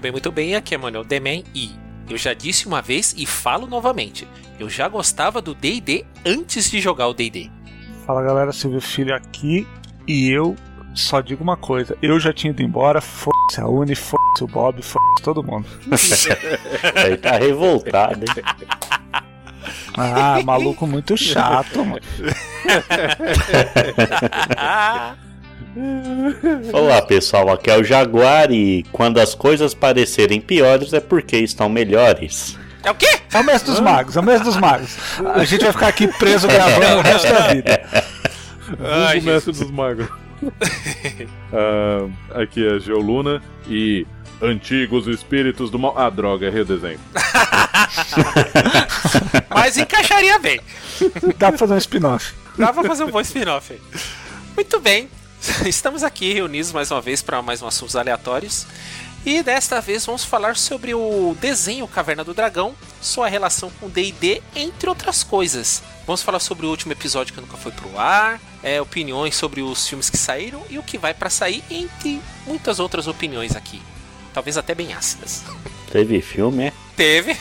Muito bem, muito bem. Aqui é Manuel Demen e eu já disse uma vez e falo novamente. Eu já gostava do D&D antes de jogar o D&D. Fala galera, Silvio Filho aqui e eu só digo uma coisa: eu já tinha ido embora, foda-se a Uni, foda-se o Bob, foda-se todo mundo. Ele tá revoltado, hein? Ah, maluco muito chato, mano. Olá pessoal, aqui é o Jaguar e quando as coisas parecerem piores é porque estão melhores. É o quê? É o mestre dos magos, é o mestre dos magos. A gente vai ficar aqui preso gravando o resto da vida. Ai, Vulgo mestre dos magos. Ah, aqui é Geoluna e antigos espíritos do mal. Ah, droga, errei o desenho. Mas encaixaria bem. Dá pra fazer um spin-off. Dá pra fazer um bom spin-off. Muito bem. Estamos aqui reunidos mais uma vez para mais um assuntos aleatórios. E desta vez vamos falar sobre o desenho Caverna do Dragão, sua relação com D&D, entre outras coisas. Vamos falar sobre o último episódio que nunca foi pro ar, é, opiniões sobre os filmes que saíram e o que vai para sair, entre muitas outras opiniões aqui. Talvez até bem ácidas. Teve filme, é? Teve.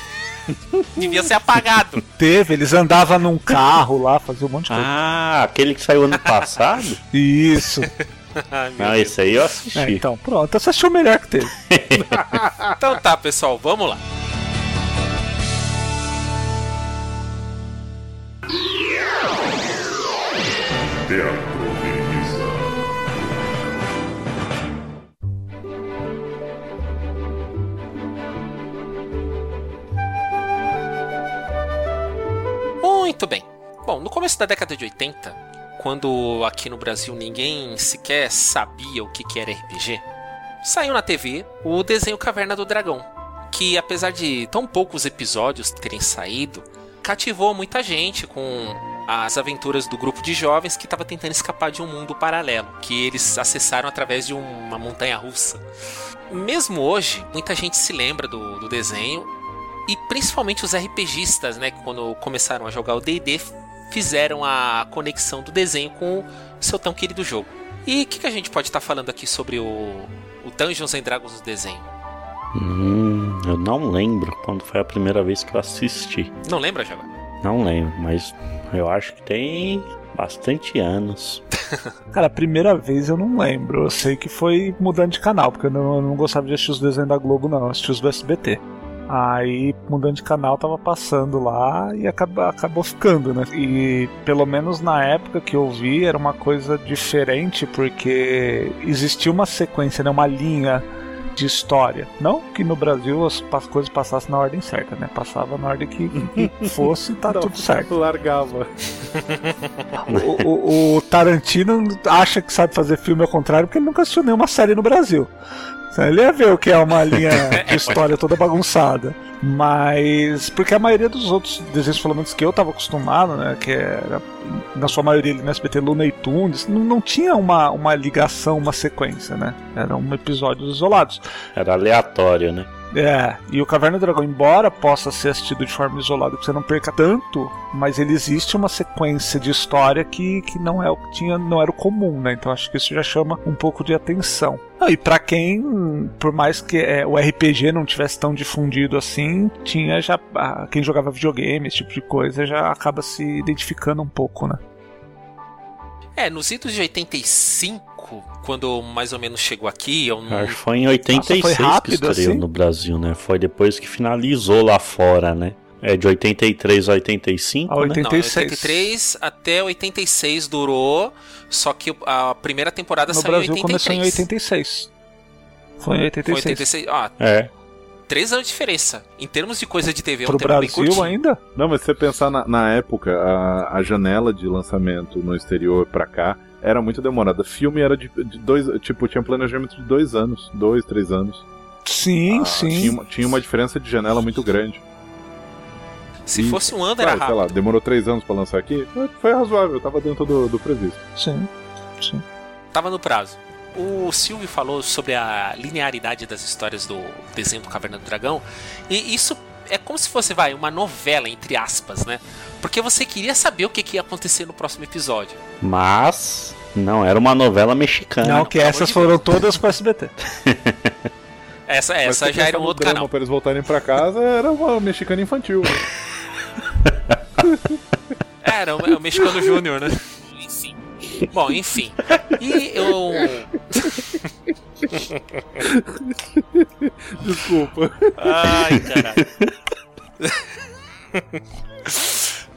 Devia ser apagado. Teve, eles andavam num carro lá, faziam um monte de coisa. Ah, aquele que saiu ano passado? Isso. Ai, meu Não, Deus. esse aí eu assisti. É, então, pronto. Você achou melhor que teve. Então tá, pessoal, vamos lá. Muito bem. Bom, no começo da década de 80, quando aqui no Brasil ninguém sequer sabia o que que era RPG, saiu na TV o desenho Caverna do Dragão, que apesar de tão poucos episódios terem saído, cativou muita gente com as aventuras do grupo de jovens que estava tentando escapar de um mundo paralelo, que eles acessaram através de uma montanha russa. Mesmo hoje, muita gente se lembra do, do desenho e principalmente os RPGistas, né, que quando começaram a jogar o D&D, fizeram a conexão do desenho com o seu tão querido jogo. E o que, que a gente pode estar falando aqui sobre o, o Dungeons and Dragons do desenho? Hum, eu não lembro quando foi a primeira vez que eu assisti. Não lembra, Java? Não lembro, mas eu acho que tem bastante anos. Cara, a primeira vez eu não lembro. Eu sei que foi mudando de canal, porque eu não, eu não gostava de assistir os desenhos da Globo, não. Eu assistia os do SBT. Aí, mudando de canal, tava passando lá e acabou, acabou ficando, né? E pelo menos na época que eu vi, era uma coisa diferente, porque existia uma sequência, né? Uma linha de história. Não que no Brasil as, as coisas passassem na ordem certa, né? Passava na ordem que, que fosse e tá tudo certo. Largava. O, o- o Tarantino acha que sabe fazer filme ao contrário porque ele nunca assistiu nenhuma série no Brasil. Ele ia ver o que é uma linha de história toda bagunçada. Mas. Porque a maioria dos outros desenhos, pelo menos que eu tava acostumado, né? Que era, na sua maioria ali no SBT Looney Tunes, não, não tinha uma, uma ligação, uma sequência, né? Eram episódios isolados. Era aleatório, né? É, e o Caverna do Dragão, embora possa ser assistido de forma isolada, que você não perca tanto, mas ele existe uma sequência de história que, que não é o que tinha, não era o comum, né? Então acho que isso já chama um pouco de atenção. Ah, e pra quem, por mais que é, o RPG não tivesse tão difundido assim, tinha já ah, quem jogava videogame, esse tipo de coisa, já acaba se identificando um pouco, né? É, nos idos de 85, quando mais ou menos chegou aqui, eu não... Acho que foi em 86 foi rápido que estreou assim? no Brasil, né? Foi depois que finalizou lá fora, né? É de 83 a 85, A né? 80 Não, 83 até 86 durou, só que a primeira temporada No saiu Brasil em 83. começou em 86. Foi em Foi 86. 86. Ah, É. três anos de diferença. Em termos de coisa de TV, é um Pro Brasil curtinho. ainda? Não, mas se você pensar na, na época, a, a janela de lançamento no exterior pra cá era muito demorada. Filme era de, de dois. Tipo, tinha planejamento de dois anos, dois, três anos. Sim, Ah, sim. Tinha, uma- tinha uma diferença de janela muito grande. Se E, fosse um ano, era Claro, sei lá, rápido. demorou três anos pra lançar aqui. Foi razoável, tava dentro do, do previsto. Sim. Sim. Tava no prazo. O Silvio falou sobre a linearidade das histórias do desenho do Caverna do Dragão. E isso é como se fosse, vai, uma novela, entre aspas, né? Porque você queria saber o que, que ia acontecer no próximo episódio. Mas não era uma novela mexicana. Não, que essas foram todas pro SBT. Essa, essa já era um outro drama canal. Pra eles voltarem pra casa, era uma mexicana infantil. É, Era o, o Mexicano Júnior, né? Bom, enfim. E eu. Desculpa. Ai, caralho.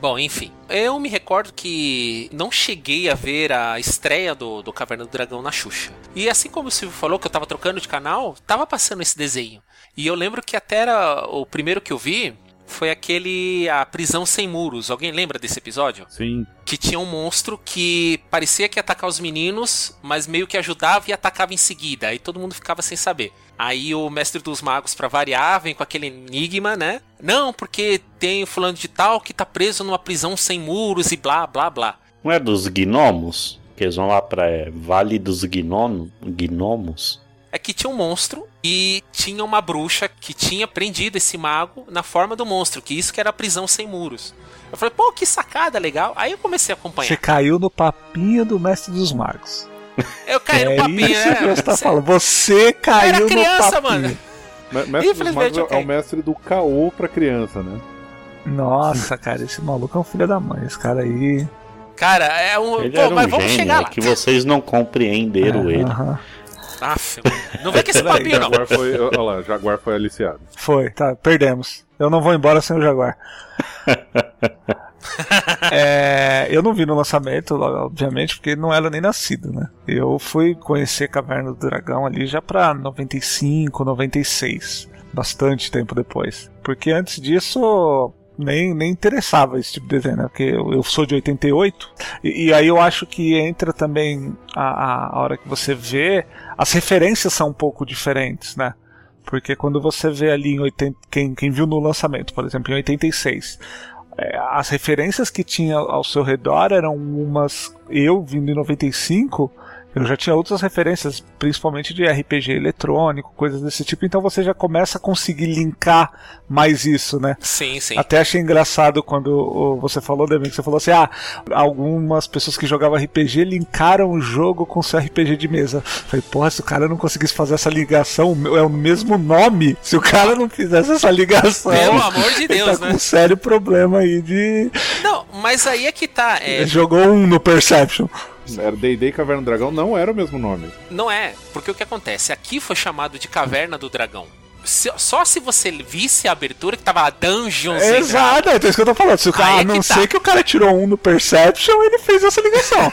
Bom, enfim. Eu me recordo que não cheguei a ver a estreia do, do Caverna do Dragão na Xuxa. E assim como o Silvio falou que eu tava trocando de canal, tava passando esse desenho. E eu lembro que até era o primeiro que eu vi foi aquele A Prisão Sem Muros. Alguém lembra desse episódio? Sim. que tinha um monstro que parecia que ia atacar os meninos, mas meio que ajudava e atacava em seguida. Aí todo mundo ficava sem saber. Aí o mestre dos magos, pra variar, vem com aquele enigma, né? Não, porque tem o fulano de tal que tá preso numa prisão sem muros e blá, blá, blá. Não é dos gnomos? Que eles vão lá pra é, Vale dos Gnomo, Gnomos? É que tinha um monstro e tinha uma bruxa que tinha prendido esse mago na forma do monstro, que isso que era a prisão sem muros. Eu falei, pô, que sacada legal. Aí eu comecei a Você acompanhar. caiu no papinho do mestre dos magos. Eu caí no é papinho, isso né? que você tá falando. Você caiu Era criança, no papinho. mano. Me- Mestre dos Infelizmente, Magos é o mestre do caô pra criança, né? Nossa, cara, esse maluco é um filho da mãe. Esse cara aí. Cara, é um. Ele pô, era um mas vamos chegar é lá. que vocês não compreenderam É, ele. aham. Aff, não vem com esse papinho, não. Jaguar foi, olha lá, Jaguar foi aliciado. Foi, tá, perdemos. Eu não vou embora sem o Jaguar. É, eu não vi no lançamento, obviamente, porque não era nem nascido, né? Eu fui conhecer Caverna do Dragão ali já pra 95, 96. Bastante tempo depois. Porque antes disso. Nem, nem interessava esse tipo de desenho, né? Porque eu, eu sou de 88. E, e aí eu acho que entra também a, a, hora que você vê. As referências são um pouco diferentes, né? Porque quando você vê ali em 80, quem, quem viu no lançamento, por exemplo, em 86, é, as referências que tinha ao seu redor eram umas. Eu vindo em 95, eu já tinha outras referências, principalmente de RPG eletrônico, coisas desse tipo, então você já começa a conseguir linkar mais isso, né? Sim, sim. Até achei engraçado quando você falou, Demi, que você falou assim: ah, algumas pessoas que jogavam RPG linkaram o jogo com seu RPG de mesa. Falei, porra, se o cara não conseguisse fazer essa ligação, é o mesmo nome. Se o cara não fizesse essa ligação, Pelo amor de ele Deus, tá com né? um sério problema aí de. Não, mas aí é que tá. é, Jogou um no Perception. Era D&D e Caverna do Dragão, não era o mesmo nome. não é. Porque o que acontece? Aqui foi chamado de Caverna do Dragão. Se- só se você visse a abertura que tava lá Dungeons. Exato, é isso que eu tô falando. Se o cara, Aí é a não tá. ser que o cara tirou um no Perception, ele fez essa ligação.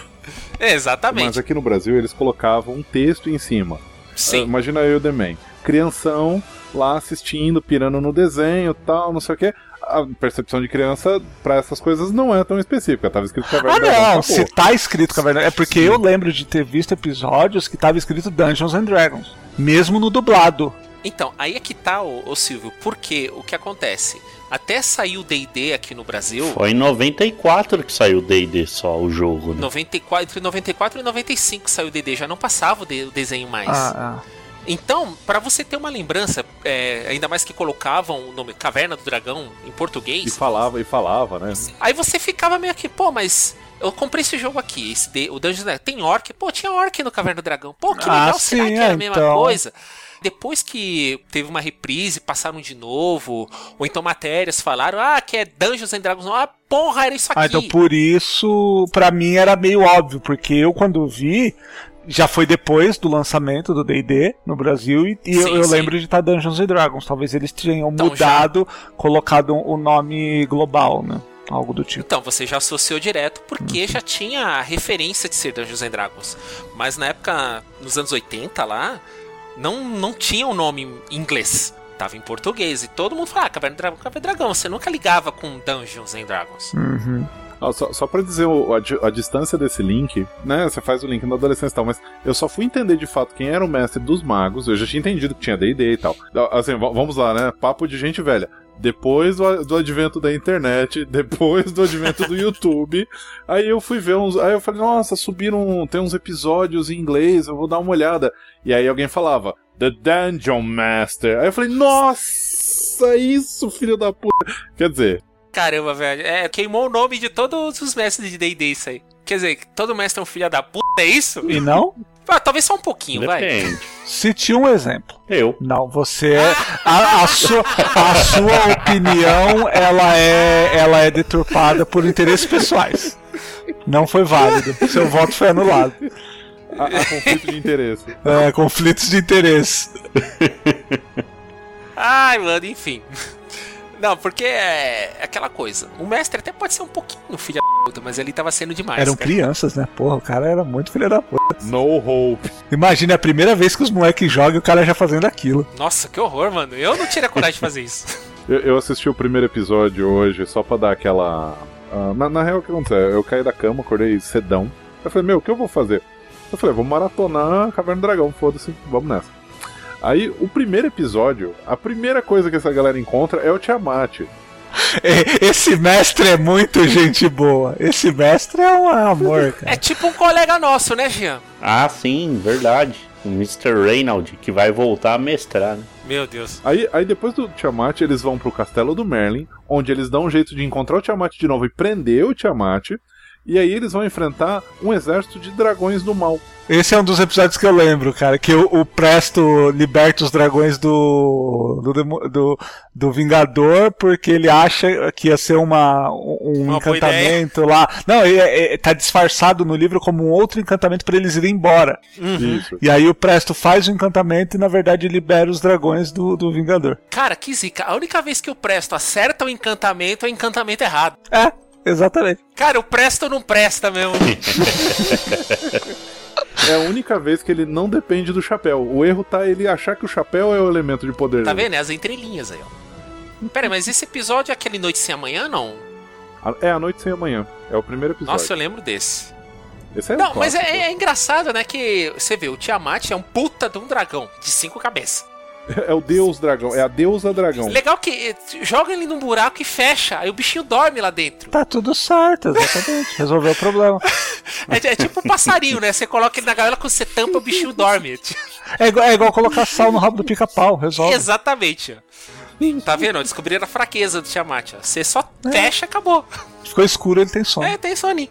Exatamente. Mas aqui no Brasil eles colocavam um texto em cima. Sim. Imagina eu e o The Man. Crianção lá assistindo, pirando no desenho tal, não sei o que. A percepção de criança pra essas coisas não é tão específica. Tava escrito Caverna Ah, Dragão. não, se tá escrito Caverna É porque eu lembro de ter visto episódios que tava escrito Dungeons and Dragons. Mesmo no dublado. Então, aí é que tá, ô, ô Silvio. Porque o que acontece? Até saiu o D&D aqui no Brasil, Foi em 94 que saiu o D&D só, o jogo, né? 94, entre 94 e 95 saiu o D&D, já não passava o, de- o desenho mais. Ah, ah. Então, pra você ter uma lembrança, é, ainda mais que colocavam o nome Caverna do Dragão em E português, falava, e falava, né? aí você ficava meio que, pô, mas eu comprei esse jogo aqui, esse o Dungeons tem orc? Pô, tinha orc no Caverna do Dragão. Pô, que Ah, legal, será sim, que era é, a mesma então. coisa? Depois que teve uma reprise, passaram de novo, ou então matérias falaram, ah, que é Dungeons and Dragons, ah, porra, era isso aqui. Ah, então por isso, pra mim era meio óbvio, porque eu quando vi, já foi depois do lançamento do D&D no Brasil, e, e eu, Sim, eu sim. lembro de estar Dungeons and Dragons. Talvez eles tenham Então, mudado, colocado o nome global, né? Algo do tipo. Então, você já associou direto porque já tinha a referência de ser Dungeons and Dragons. Mas na época, nos anos 80 lá, não, não tinha o nome em inglês. Tava em português. E todo mundo falava, ah, Caverna do Dragão, Caverna do Dragão. Você nunca ligava com Dungeons and Dragons. Uhum. Só, só pra dizer o- a, a distância desse link, né? Você faz o link na adolescência e tal, mas eu só fui entender de fato quem era o mestre dos magos. Eu já tinha entendido que tinha DD e tal. Assim, vamos lá, né? Papo de gente velha. Depois do, do advento da internet, depois do advento do YouTube, aí eu fui ver uns. Aí eu falei, nossa, subiram. Tem uns episódios em inglês, eu vou dar uma olhada. E aí alguém falava, The Dungeon Master. Aí eu falei, nossa, isso, filho da puta. Quer dizer, Caramba, velho. É, queimou o nome de todos os mestres de D&D isso aí. Quer dizer, todo mestre é um filho da puta, é isso? E não? Ah, talvez só um pouquinho, vai. Depende. Cite um exemplo. Eu. Não, você é. A, a sua, a sua opinião ela é, ela é deturpada por interesses pessoais. Não foi válido. Seu voto foi anulado. há, há conflito de interesse. É, conflitos de interesse. Ai, mano, enfim. Não, porque é aquela coisa. O mestre até pode ser um pouquinho filho da puta, mas ele tava sendo demais. Eram cara. crianças, né? Porra, o cara era muito filho da puta. No hope. Imagina a primeira vez que os moleques jogam e o cara já fazendo aquilo. Nossa, que horror, mano. Eu não teria coragem de fazer isso. Eu, eu assisti o primeiro episódio hoje só pra dar aquela. ah, na, na real, o que aconteceu? Eu caí da cama, acordei cedão. Eu falei, meu, o que eu vou fazer? Eu falei, vou maratonar Caverna do Dragão, foda-se, vamos nessa. Aí, o primeiro episódio, a primeira coisa que essa galera encontra é o Tiamat. É, Esse mestre é muito gente boa. Esse mestre é um amor, cara. É tipo um colega nosso, né, Jean? Ah, sim, verdade. O Mr. Reynald, que vai voltar a mestrar, né? Meu Deus. Aí, aí depois do Tiamat, eles vão pro castelo do Merlin, onde eles dão um jeito de encontrar o Tiamat de novo e prender o Tiamat. E aí eles vão enfrentar um exército de dragões do mal. Esse é um dos episódios que eu lembro, cara. Que o, o Presto liberta os dragões do do, do. do Vingador porque ele acha que ia ser uma, um Uma encantamento lá. Não, ele é- é- tá disfarçado no livro como um outro encantamento pra eles irem embora. Isso. E aí o Presto faz o encantamento e na verdade libera os dragões do, do Vingador. Cara, que zica. A única vez que o Presto acerta o encantamento é o encantamento errado. É, exatamente. Cara, o Presto não presta mesmo. É a única vez que ele não depende do chapéu. O erro tá ele achar que o chapéu é o elemento de poder Tá vendo? É as entrelinhas aí, ó. Pera aí, mas esse episódio é aquele Noite Sem Amanhã, não? É a noite sem amanhã. É o primeiro episódio. Nossa, eu lembro desse. Esse é Não, um mas é, é engraçado, né? Que você vê, o Tiamat é um puta de um dragão de cinco cabeças. É o deus dragão. É a deusa dragão. Legal que eh, joga ele num buraco e fecha, aí o bichinho dorme lá dentro. Tá tudo certo, exatamente. Resolveu o problema. É, é tipo um passarinho, né? Você coloca ele na gaiola, quando você tampa, o bichinho dorme. É igual, é igual colocar sal no rabo do pica-pau, resolve. Exatamente. Tá vendo? Descobriram a fraqueza do Tiamat. Ó. Você só fecha, acabou. Ficou escuro, ele tem sono. É, tem soninho.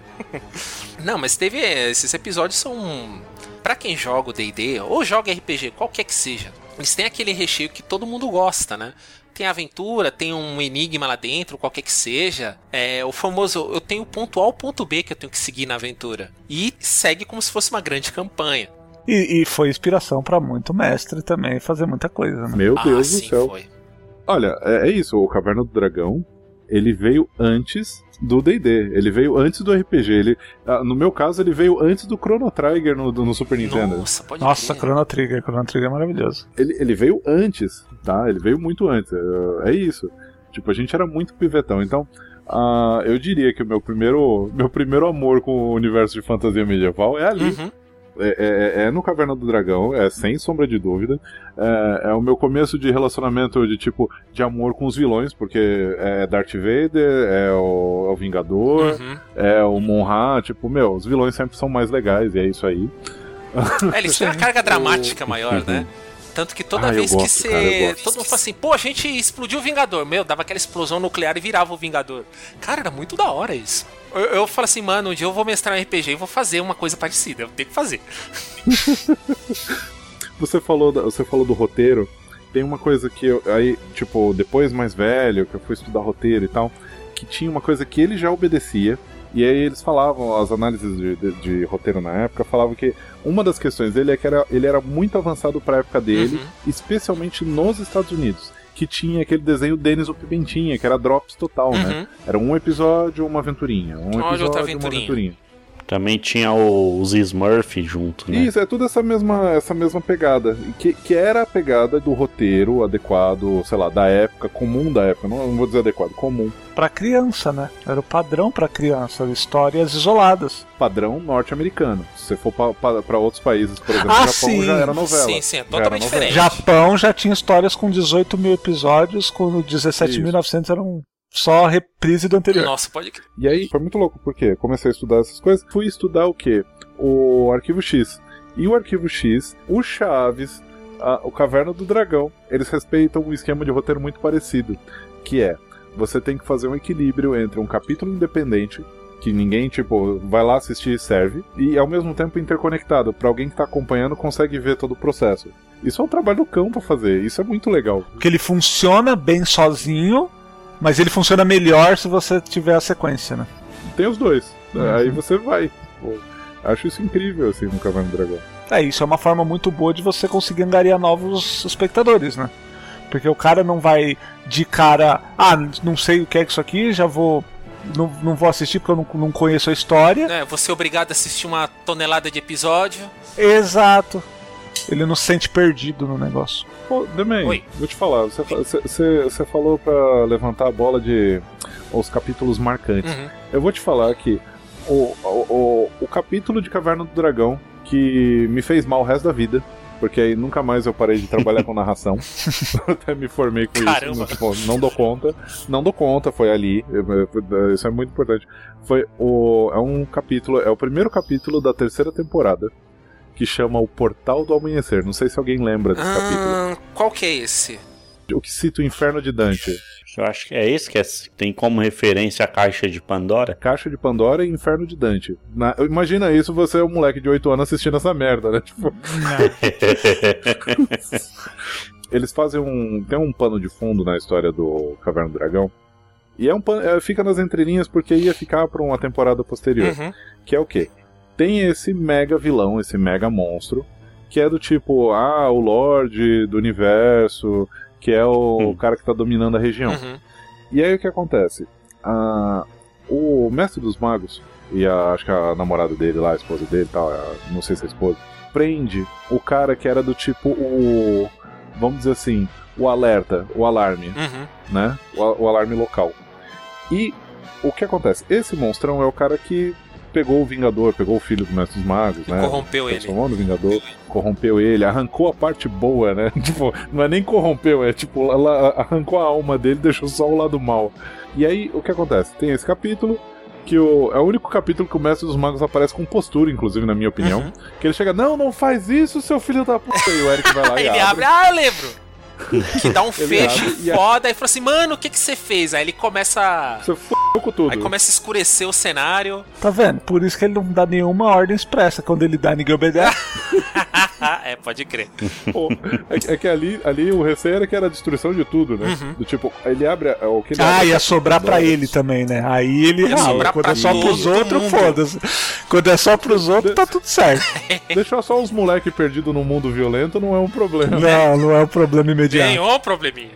Não, mas teve. Esses episódios são. Pra quem joga o DD, ou joga RPG, qualquer que seja, eles têm aquele recheio que todo mundo gosta, né? Tem aventura, tem um enigma lá dentro, qualquer que seja. É o famoso, eu tenho o ponto A ou ponto B que eu tenho que seguir na aventura. E segue como se fosse uma grande campanha. E, e foi inspiração pra muito mestre também fazer muita coisa, né? Meu ah, Deus sim, do céu. foi. Olha, é, é isso. O Caverna do Dragão, ele veio antes do D&D. Ele veio antes do RPG. Ele, ah, no meu caso, ele veio antes do Chrono Trigger no, do- no Super Nintendo. Nossa, pode Nossa, crer. Chrono Trigger, Chrono Trigger é maravilhoso. Ele, ele veio antes, tá? Ele veio muito antes. É, é isso. Tipo, a gente era muito pivetão. Então, ah, eu diria que o meu primeiro, meu primeiro amor com o universo de fantasia medieval é ali. Uhum. É, é- é no Caverna do Dragão, é sem sombra de dúvida. É, é o meu começo de relacionamento de tipo de amor com os vilões, porque é Darth Vader, é o, é o Vingador, Uhum. é o Monra, tipo, meu, os vilões sempre são mais legais, e é isso aí. É, eles têm uma carga dramática maior, né? Tanto que toda Ah, vez que gosto, você. cara, eu gosto. todo mundo fala assim, pô, a gente explodiu o Vingador. Meu, dava aquela explosão nuclear e virava o Vingador. Cara, era muito da hora isso. Eu, eu falo assim, mano, um dia eu vou mestrar um RPG e vou fazer uma coisa parecida. Eu tenho que fazer. Você falou, da- você falou do roteiro, tem uma coisa que eu, aí, tipo, depois mais velho, que eu fui estudar roteiro e tal, que tinha uma coisa que ele já obedecia, e aí eles falavam, as análises de, de- de roteiro na época falavam que uma das questões dele é que era, ele era muito avançado pra época dele, Uhum. especialmente nos Estados Unidos. Que tinha aquele desenho Denis o Pimentinha, que era drops total, né? Uhum. Era um episódio, uma aventurinha. Um Olha episódio, outra uma aventurinha. Também tinha o- os Smurf junto, né? Isso, é tudo essa mesma, essa mesma pegada. Que, que era a pegada do roteiro adequado, sei lá, da época, comum da época. Não, não vou dizer adequado, comum. Pra criança, né? Era o padrão pra criança, histórias isoladas. Padrão norte-americano. Se você for para outros países, por exemplo, Ah, o Japão sim. já era novela. Sim, sim, é totalmente diferente. Japão já tinha histórias com 18 mil episódios, quando 17.900 eram só reprise do anterior. Nossa, pode crer. E aí, foi muito louco, porque comecei a estudar essas coisas. Fui estudar o quê? O Arquivo X. E o Arquivo X, o Chaves, a- o Caverna do Dragão, eles respeitam um esquema de roteiro muito parecido. Que é, você tem que fazer um equilíbrio entre um capítulo independente, que ninguém, tipo, vai lá assistir e serve, e ao mesmo tempo interconectado, pra alguém que tá acompanhando consegue ver todo o processo. Isso é um trabalho do cão pra fazer, isso é muito legal. Porque ele funciona bem sozinho, mas ele funciona melhor se você tiver a sequência, né? Tem os dois. Uhum. Aí você vai. Pô, acho isso incrível, assim, no Caverna do Dragão. É, isso é uma forma muito boa de você conseguir angariar novos espectadores, né? Porque o cara não vai de cara, ah, não sei o que é isso aqui, já vou. Não, não vou assistir porque eu não, não conheço a história. É, você é obrigado a assistir uma tonelada de episódio. Exato. Ele não se sente perdido no negócio. Pô, Demen, Oi. vou te falar, você, você- você, você falou pra levantar a bola de os capítulos marcantes. Uhum. Eu vou te falar que o, o, o, o capítulo de Caverna do Dragão que me fez mal o resto da vida, porque aí nunca mais eu parei de trabalhar com narração. Eu Até me formei com Caramba. isso. Não, tipo, não dou conta. Não dou conta, foi ali. Isso é muito importante. Foi o. É um capítulo. É o primeiro capítulo da terceira temporada. Que chama O Portal do Amanhecer. Não sei se alguém lembra desse capítulo. Ah, qual que é esse? O que cita o Inferno de Dante. Eu acho que é esse que é- tem como referência a caixa de Pandora. Caixa de Pandora e Inferno de Dante. Na- imagina isso, você é um moleque de 8 anos assistindo essa merda, né? Tipo, eles fazem um. Tem um pano de fundo na história do Caverna do Dragão. E é um pano, é, fica nas entrelinhas porque ia ficar pra uma temporada posterior. Uhum. Que é o quê? Tem esse mega vilão, esse mega monstro, que é do tipo, ah, o Lorde do Universo, que é o Hum. cara que tá dominando a região. Uhum. E aí o que acontece? Ah, o mestre dos magos, e a- acho que a namorada dele lá, a esposa dele tal, a- não sei se é a esposa, prende o cara que era do tipo o. Vamos dizer assim, o alerta, o alarme, Uhum. né? O, o alarme local. E o que acontece? Esse monstrão é o cara que pegou o Vingador, pegou o filho do mestre dos magos, né? Corrompeu ele. Transformou no Vingador, corrompeu ele, arrancou a parte boa, né? tipo, não é nem corrompeu, é tipo, ela arrancou a alma dele e deixou só o lado mal. E aí, o que acontece? Tem esse capítulo, que o, é o único capítulo que o Mestre dos Magos aparece com postura, inclusive, na minha opinião. Uhum. Que ele chega, não, não faz isso, seu filho da puta. E o Eric vai lá e Ele abre. abre, ah, eu lembro. Que dá um fecho e foda e fala assim, mano, o que que você fez? Aí ele começa. Você f***, com tudo. Aí começa a escurecer o cenário. Tá vendo? Por isso que ele não dá nenhuma ordem expressa. Quando ele dá, ninguém obedece. é, pode crer. Pô, é, é que ali, ali o receio era que era a destruição de tudo, né? Uhum. Do tipo, ele abre a- o que ele ah, abre- ia sobrar pra ele também, né? Aí ele. Ia Ah, quando é só pros outros, foda-se. Quando é só pros outros, tá tudo certo. Deixar só os moleques perdidos num mundo violento não é um problema. Não, não é o problema imediato. Tem um probleminha.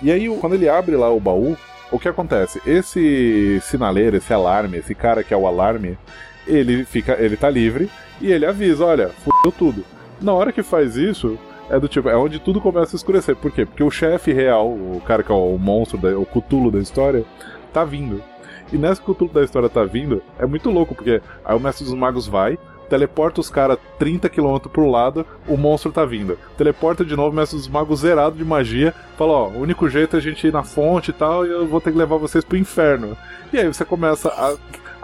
E aí, quando ele abre lá o baú, o que acontece? Esse sinaleiro, esse alarme, esse cara que é o alarme, ele fica, ele tá livre e ele avisa, olha, fudeu tudo. Na hora que faz isso, é do tipo, é onde tudo começa a escurecer. Por quê? Porque o chefe real, o cara que é o monstro, da, o Cthulhu da história, tá vindo. E nessa que o Cthulhu da história tá vindo, é muito louco, porque aí o Mestre dos Magos vai, teleporta os caras 30 km pro lado, o monstro tá vindo. Teleporta de novo Mestre dos Magos zerado de magia, fala, ó, o único jeito é a gente ir na fonte e tal, e eu vou ter que levar vocês pro inferno. E aí você começa a,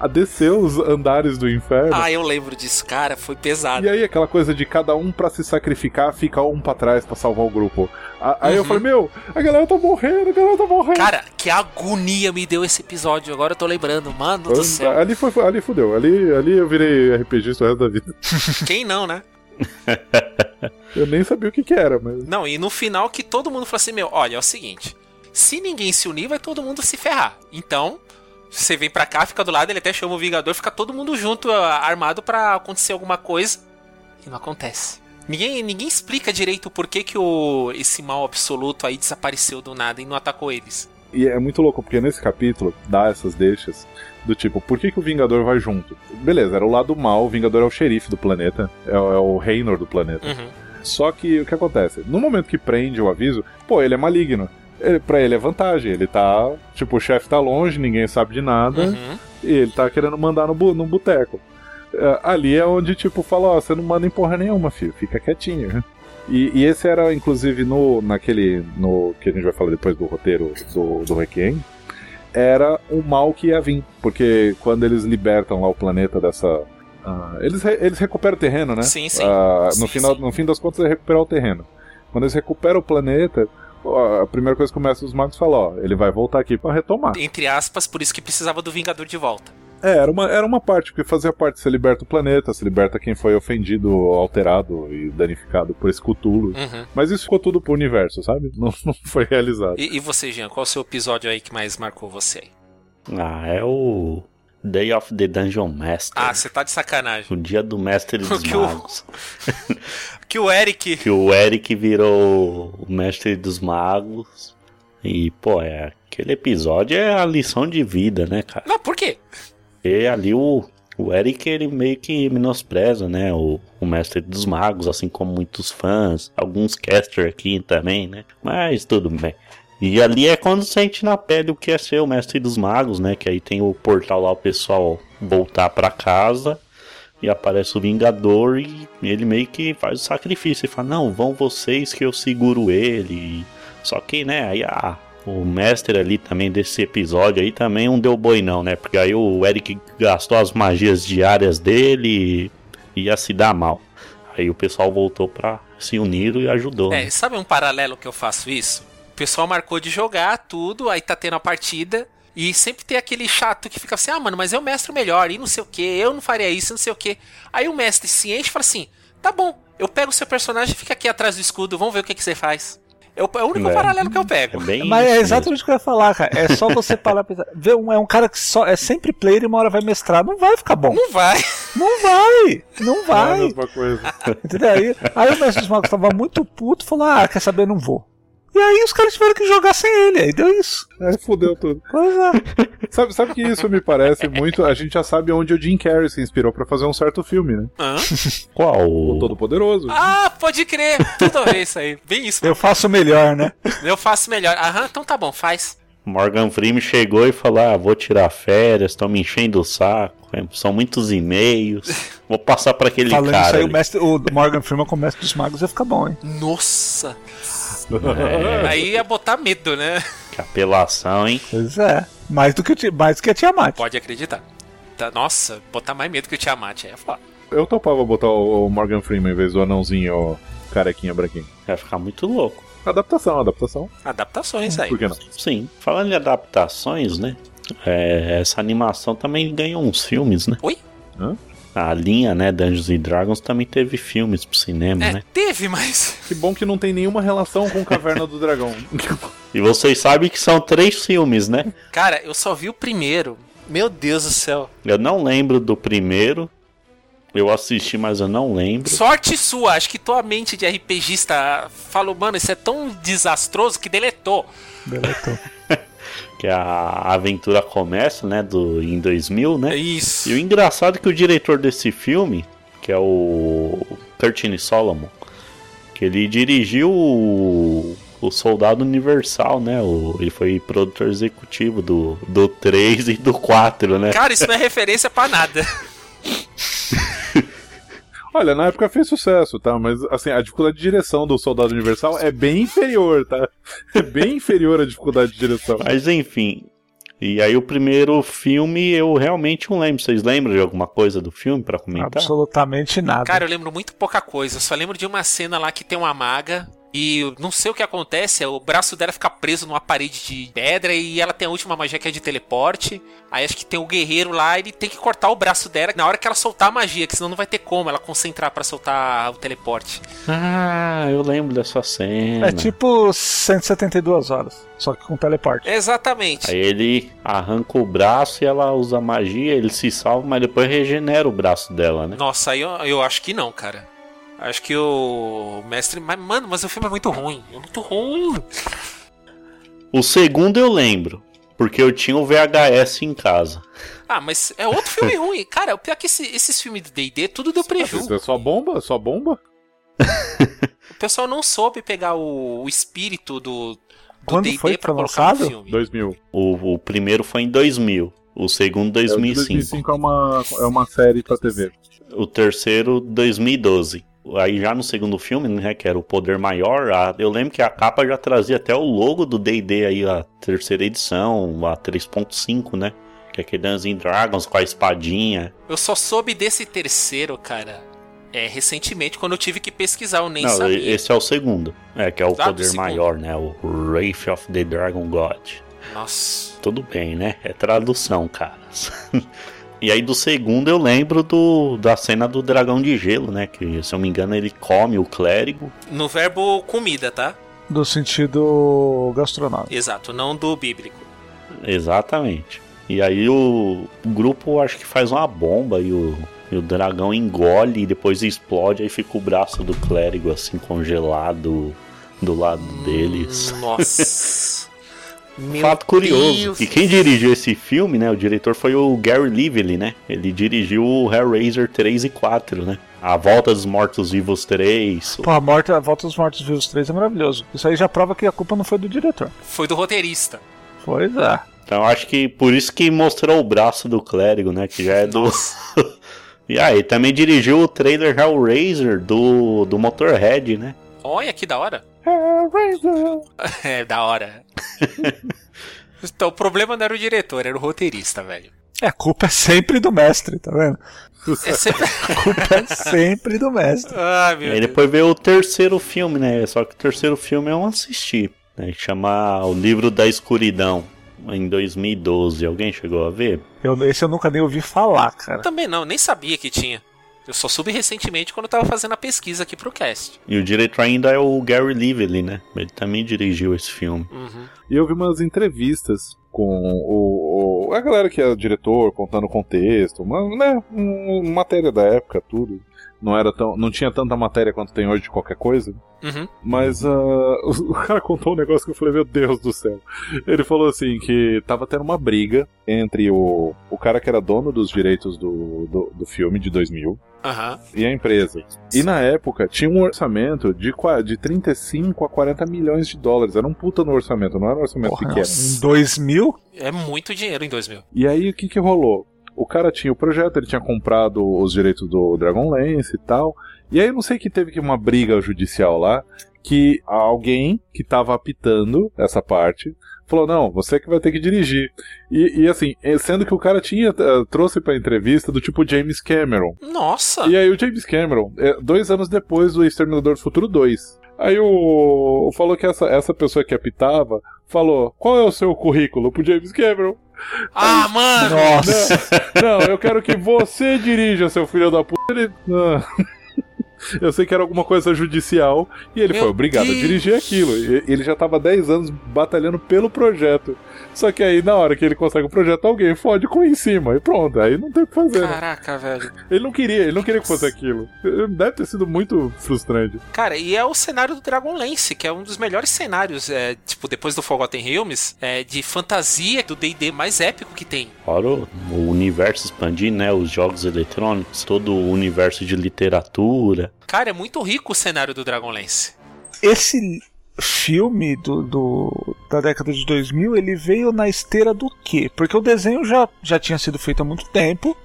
a descer os andares do inferno. Ah, eu lembro disso, cara, foi pesado. E aí aquela coisa de cada um pra se sacrificar, fica um pra trás pra salvar o grupo. A- Aí eu Uhum. falei, meu, a galera tá morrendo, a galera tá morrendo. Cara, que agonia me deu esse episódio. Agora eu tô lembrando, mano do céu. Ali foi, ali fudeu, ali, ali eu virei RPGista o resto da vida. Quem não, né? Eu nem sabia o que que era, mas... Não, e no final que todo mundo falou assim: meu, olha, é o seguinte. Se ninguém se unir, vai todo mundo se ferrar. Então, você vem pra cá, fica do lado, ele até chama o Vingador, fica todo mundo junto, ah, armado pra acontecer alguma coisa. E não acontece. Ninguém, ninguém explica direito por que, que o, esse mal absoluto aí desapareceu do nada e não atacou eles. E é muito louco, porque nesse capítulo dá essas deixas do tipo, por que, que o Vingador vai junto? Beleza, era o lado mal, o Vingador é o xerife do planeta, é, o- é o Reynor do planeta. Uhum. Só que o que acontece? No momento que prende o aviso, pô, ele é maligno. Ele, pra ele é vantagem, ele tá. Tipo, o chefe tá longe, ninguém sabe de nada, Uhum. e ele tá querendo mandar no, bu- no boteco. É, ali é onde, tipo, fala, ó, você não manda em porra nenhuma, filho, fica quietinho. E, e esse era, inclusive, no, naquele. no que a gente vai falar depois do roteiro do, do Requiem, era o mal que ia vir. Porque quando eles libertam lá o planeta dessa. ah, eles, re- eles recuperam o terreno, né? Sim, sim. Ah, no, Sim, final, sim. no fim das contas é recuperar o terreno. Quando eles recuperam o planeta, a primeira coisa que começa os magos falam, ó, ele vai voltar aqui pra retomar. Entre aspas, por isso que precisava do Vingador de volta. É, era uma, era uma parte, porque fazia parte, você liberta o planeta, você liberta quem foi ofendido, alterado e danificado por esse cutulo. Uhum. Mas isso ficou tudo pro universo, sabe? Não, não foi realizado. E, e você, Jean, qual o seu episódio aí que mais marcou você? aí? Ah, é o Day of the Dungeon Master. Ah, você tá de sacanagem. O dia do mestre dos Que o- magos. Que o Eric. Que o Eric virou o mestre dos magos. E, pô, é, aquele episódio é a lição de vida, né, cara? Não, por quê? E ali o, o Eric, ele meio que menospreza, né, o, o mestre dos magos, assim como muitos fãs, alguns caster aqui também, né? Mas tudo bem. E ali é quando sente na pele o que é ser o mestre dos magos, né? Que aí tem o portal lá, o pessoal voltar pra casa e aparece o Vingador e ele meio que faz o sacrifício. Ele fala, não, vão vocês que eu seguro ele. Só que, né, aí a, o mestre ali também desse episódio aí também não deu boi não, né? Porque aí o Eric gastou as magias diárias dele e ia se dar mal. Aí o pessoal voltou pra se unir e ajudou. É, né? sabe um paralelo que eu faço isso? O pessoal marcou de jogar tudo, aí tá tendo a partida. E sempre tem aquele chato que fica assim, ah, mano, mas eu mestro melhor, e não sei o que, eu não faria isso, não sei o que. Aí o mestre se enche e fala assim: tá bom, eu pego o seu personagem, fica aqui atrás do escudo, vamos ver o que, que você faz. É o, é o único É. paralelo que eu É pego. bem Mas é exatamente o que eu ia falar, cara. É só você parar pra pensar. Ver um, é um cara que só é sempre player e uma hora vai mestrar. Não vai ficar bom. Não vai. Não vai! Não É a vai! mesma coisa. Entendeu? Aí, aí o mestre dos magos tava muito puto falou: Ah, quer saber? Não vou. E aí os caras tiveram que jogar sem ele. Aí deu isso. Aí fudeu tudo. Pois é. Sabe, sabe que isso me parece muito. A gente já sabe onde o Jim Carrey se inspirou pra fazer um certo filme, né? Hã? Qual? O Todo-Poderoso. Ah, pode crer. Tudo a ver isso aí. Bem isso. Eu faço melhor, né? Eu faço melhor. Aham, então tá bom, faz. Morgan Freeman chegou e falou: Ah, vou tirar férias, estão me enchendo o saco, é, são muitos e-mails, vou passar pra aquele Falando cara. isso aí, o, ali." mestre, o Morgan Freeman como mestre dos magos ia ficar bom, hein? Nossa. É, Aí ia botar medo, né? que apelação, hein? Pois é. Mais do que, mais do que a Tiamat. Pode acreditar. Tá, nossa, botar mais medo que o Tiamat aí é foda. Eu topava botar o o Morgan Freeman em vez do anãozinho o carequinha branquinho. Vai ficar muito louco. Adaptação, adaptação. Adaptações aí. Por que não? Sim, falando em adaptações, né? é, essa animação também ganhou uns filmes, né? Oi? A linha, né, Dungeons and Dragons também teve filmes pro cinema, É, né? teve, mas. Que bom que não tem nenhuma relação com Caverna do Dragão. E vocês sabem que são três filmes, né? Cara, eu só vi o primeiro. Meu Deus do céu. Eu não lembro do primeiro. Eu assisti, mas eu não lembro. Sorte sua, acho que tua mente de RPGista falou, mano, isso é tão desastroso que deletou. Deletou. Que a aventura começa, né, do, em 2000, né? Isso. E o engraçado é que o diretor desse filme, que é o Curtin Solomon, que ele dirigiu o, o Soldado Universal, né? O, ele foi produtor executivo do, do 3 e do 4, né? Cara, isso não é referência pra nada. Olha, na época fez sucesso, tá? Mas, assim, a dificuldade de direção do Soldado Universal é bem inferior, tá? É bem inferior a dificuldade de direção. Mas enfim. E aí o primeiro filme eu realmente não lembro. Vocês lembram de alguma coisa do filme pra comentar? Absolutamente nada. Cara, eu lembro muito pouca coisa. Eu só lembro de uma cena lá que tem uma maga. E não sei o que acontece, o braço dela fica preso numa parede de pedra e ela tem a última magia que é de teleporte. Aí acho que tem o guerreiro lá, ele tem que cortar o braço dela na hora que ela soltar a magia, que senão não vai ter como ela concentrar pra soltar o teleporte. Ah, eu lembro dessa cena. É tipo 172 horas, só que com teleporte. Exatamente. Aí ele arranca o braço e ela usa magia, ele se salva, mas depois regenera o braço dela, né? Nossa, aí eu, eu acho que não, cara. Acho que o mestre. Mas, mano, mas o filme é muito ruim. É muito ruim. O segundo eu lembro, porque eu tinha o VHS em casa. Ah, mas é outro filme ruim. Cara, o pior é que esse- esses filmes de D&D, tudo deu preju. Isso é só bomba? Só bomba? O pessoal não soube pegar o, o espírito do D&D pra colocar no filme. 2000. O, o primeiro foi em 2000, o segundo 2005. 2005 é uma, é uma série pra TV. O terceiro, 2012. Aí já no segundo filme, né, que era o Poder Maior, a- eu lembro que a capa já trazia até o logo do D&D aí, a terceira edição, a 3.5, né? Que é aquele Dungeons and Dragons com a espadinha. Eu só soube desse terceiro, cara, é, recentemente, quando eu tive que pesquisar, eu nem Não, sabia. esse é o segundo. É, que é o do Poder. Maior, né? O Wraith of the Dragon God. Nossa. Tudo bem, né? É tradução, caras. e aí do segundo eu lembro do, da cena do dragão de gelo, né? Que, se eu não me engano, ele come o clérigo. No verbo comida, tá? Do sentido gastronômico. Exato, não do bíblico. Exatamente. E aí o, o grupo acho que faz uma bomba e o, e o dragão engole e depois explode, aí fica o braço do clérigo assim congelado do lado deles. Nossa. Meu Fato curioso. Deus. E quem dirigiu esse filme, né? O diretor foi o Gary Lively, né? Ele dirigiu o Hellraiser 3 e 4, né? A Volta dos Mortos Vivos 3. Pô, a, morte, a Volta dos Mortos Vivos 3 é maravilhoso. Isso aí já prova que a culpa não foi do diretor. Foi do roteirista. Pois é. Então eu acho que por isso que mostrou o braço do clérigo, né? Que já é do. e aí, também dirigiu o trailer Hellraiser do, do Motorhead, né? Olha que da hora. Hellraiser. É, da hora. então, o problema não era o diretor, era o roteirista, velho. É, a culpa é sempre do mestre, tá vendo? É sempre... A culpa é sempre do mestre. Ai, meu Aí Deus. depois veio o terceiro filme, né? Só que o terceiro filme eu não assisti. Né? Chama O Livro da Escuridão, em 2012. Alguém chegou a ver? Eu, esse eu nunca nem ouvi falar, cara. Também não, nem sabia que tinha. Eu só soube recentemente quando eu tava fazendo a pesquisa aqui pro cast. E o diretor ainda é o Gary Lively, né? Ele também dirigiu esse filme. Uhum. E eu vi umas entrevistas com o, o- a galera que é diretor, contando o contexto, uma, né, um- matéria da época, tudo. Não era tão, não tinha tanta matéria quanto tem hoje de qualquer coisa. Uhum. Mas ah, o o cara contou um negócio que eu falei, meu Deus do céu. Ele falou assim que tava tendo uma briga entre o, o cara que era dono dos direitos do, do, do filme de 2000 Aham. e a empresa. E na época tinha um orçamento de, de 35 a 40 milhões de dólares. Era um puta no orçamento, não era um orçamento Porra, pequeno. em 2000? É muito dinheiro em 2000. E aí o que que rolou? O cara tinha o projeto, ele tinha comprado os direitos do Dragonlance e tal. E aí eu não sei que teve que uma briga judicial lá, que alguém que tava apitando essa parte falou: "Não, você que vai ter que dirigir". E, e assim, eh, sendo que o cara tinha eh, trouxe pra entrevista do tipo James Cameron. Nossa! E aí o James Cameron, é, dois anos depois do Exterminador do Futuro 2. Aí o falou que essa, essa pessoa que apitava falou: "Qual é o seu currículo pro James Cameron?" Ah, mano! Nossa. Não, eu quero que você dirija, seu filho da puta. Ele... Ah. Eu sei que era alguma coisa judicial e ele Meu foi obrigado Deus. a dirigir aquilo. E- Ele já tava 10 anos batalhando pelo projeto. Só que aí, na hora que ele consegue o projeto, alguém fode com ele em cima. E pronto, aí não tem o que fazer. né? Caraca, velho. Ele não queria, ele não queria que fosse aquilo. Deve ter sido muito frustrante. Cara, e é o cenário do Dragonlance, que é um dos melhores cenários, é, tipo, depois do Forgotten Realms, é, de fantasia do D&D mais épico que tem. Fora o, o universo expandir, né? Os jogos eletrônicos, todo o universo de literatura. Cara, é muito rico o cenário do Dragonlance. Esse filme do, do- da década de 2000, ele veio na esteira do quê? Porque o desenho já, já tinha sido feito há muito tempo,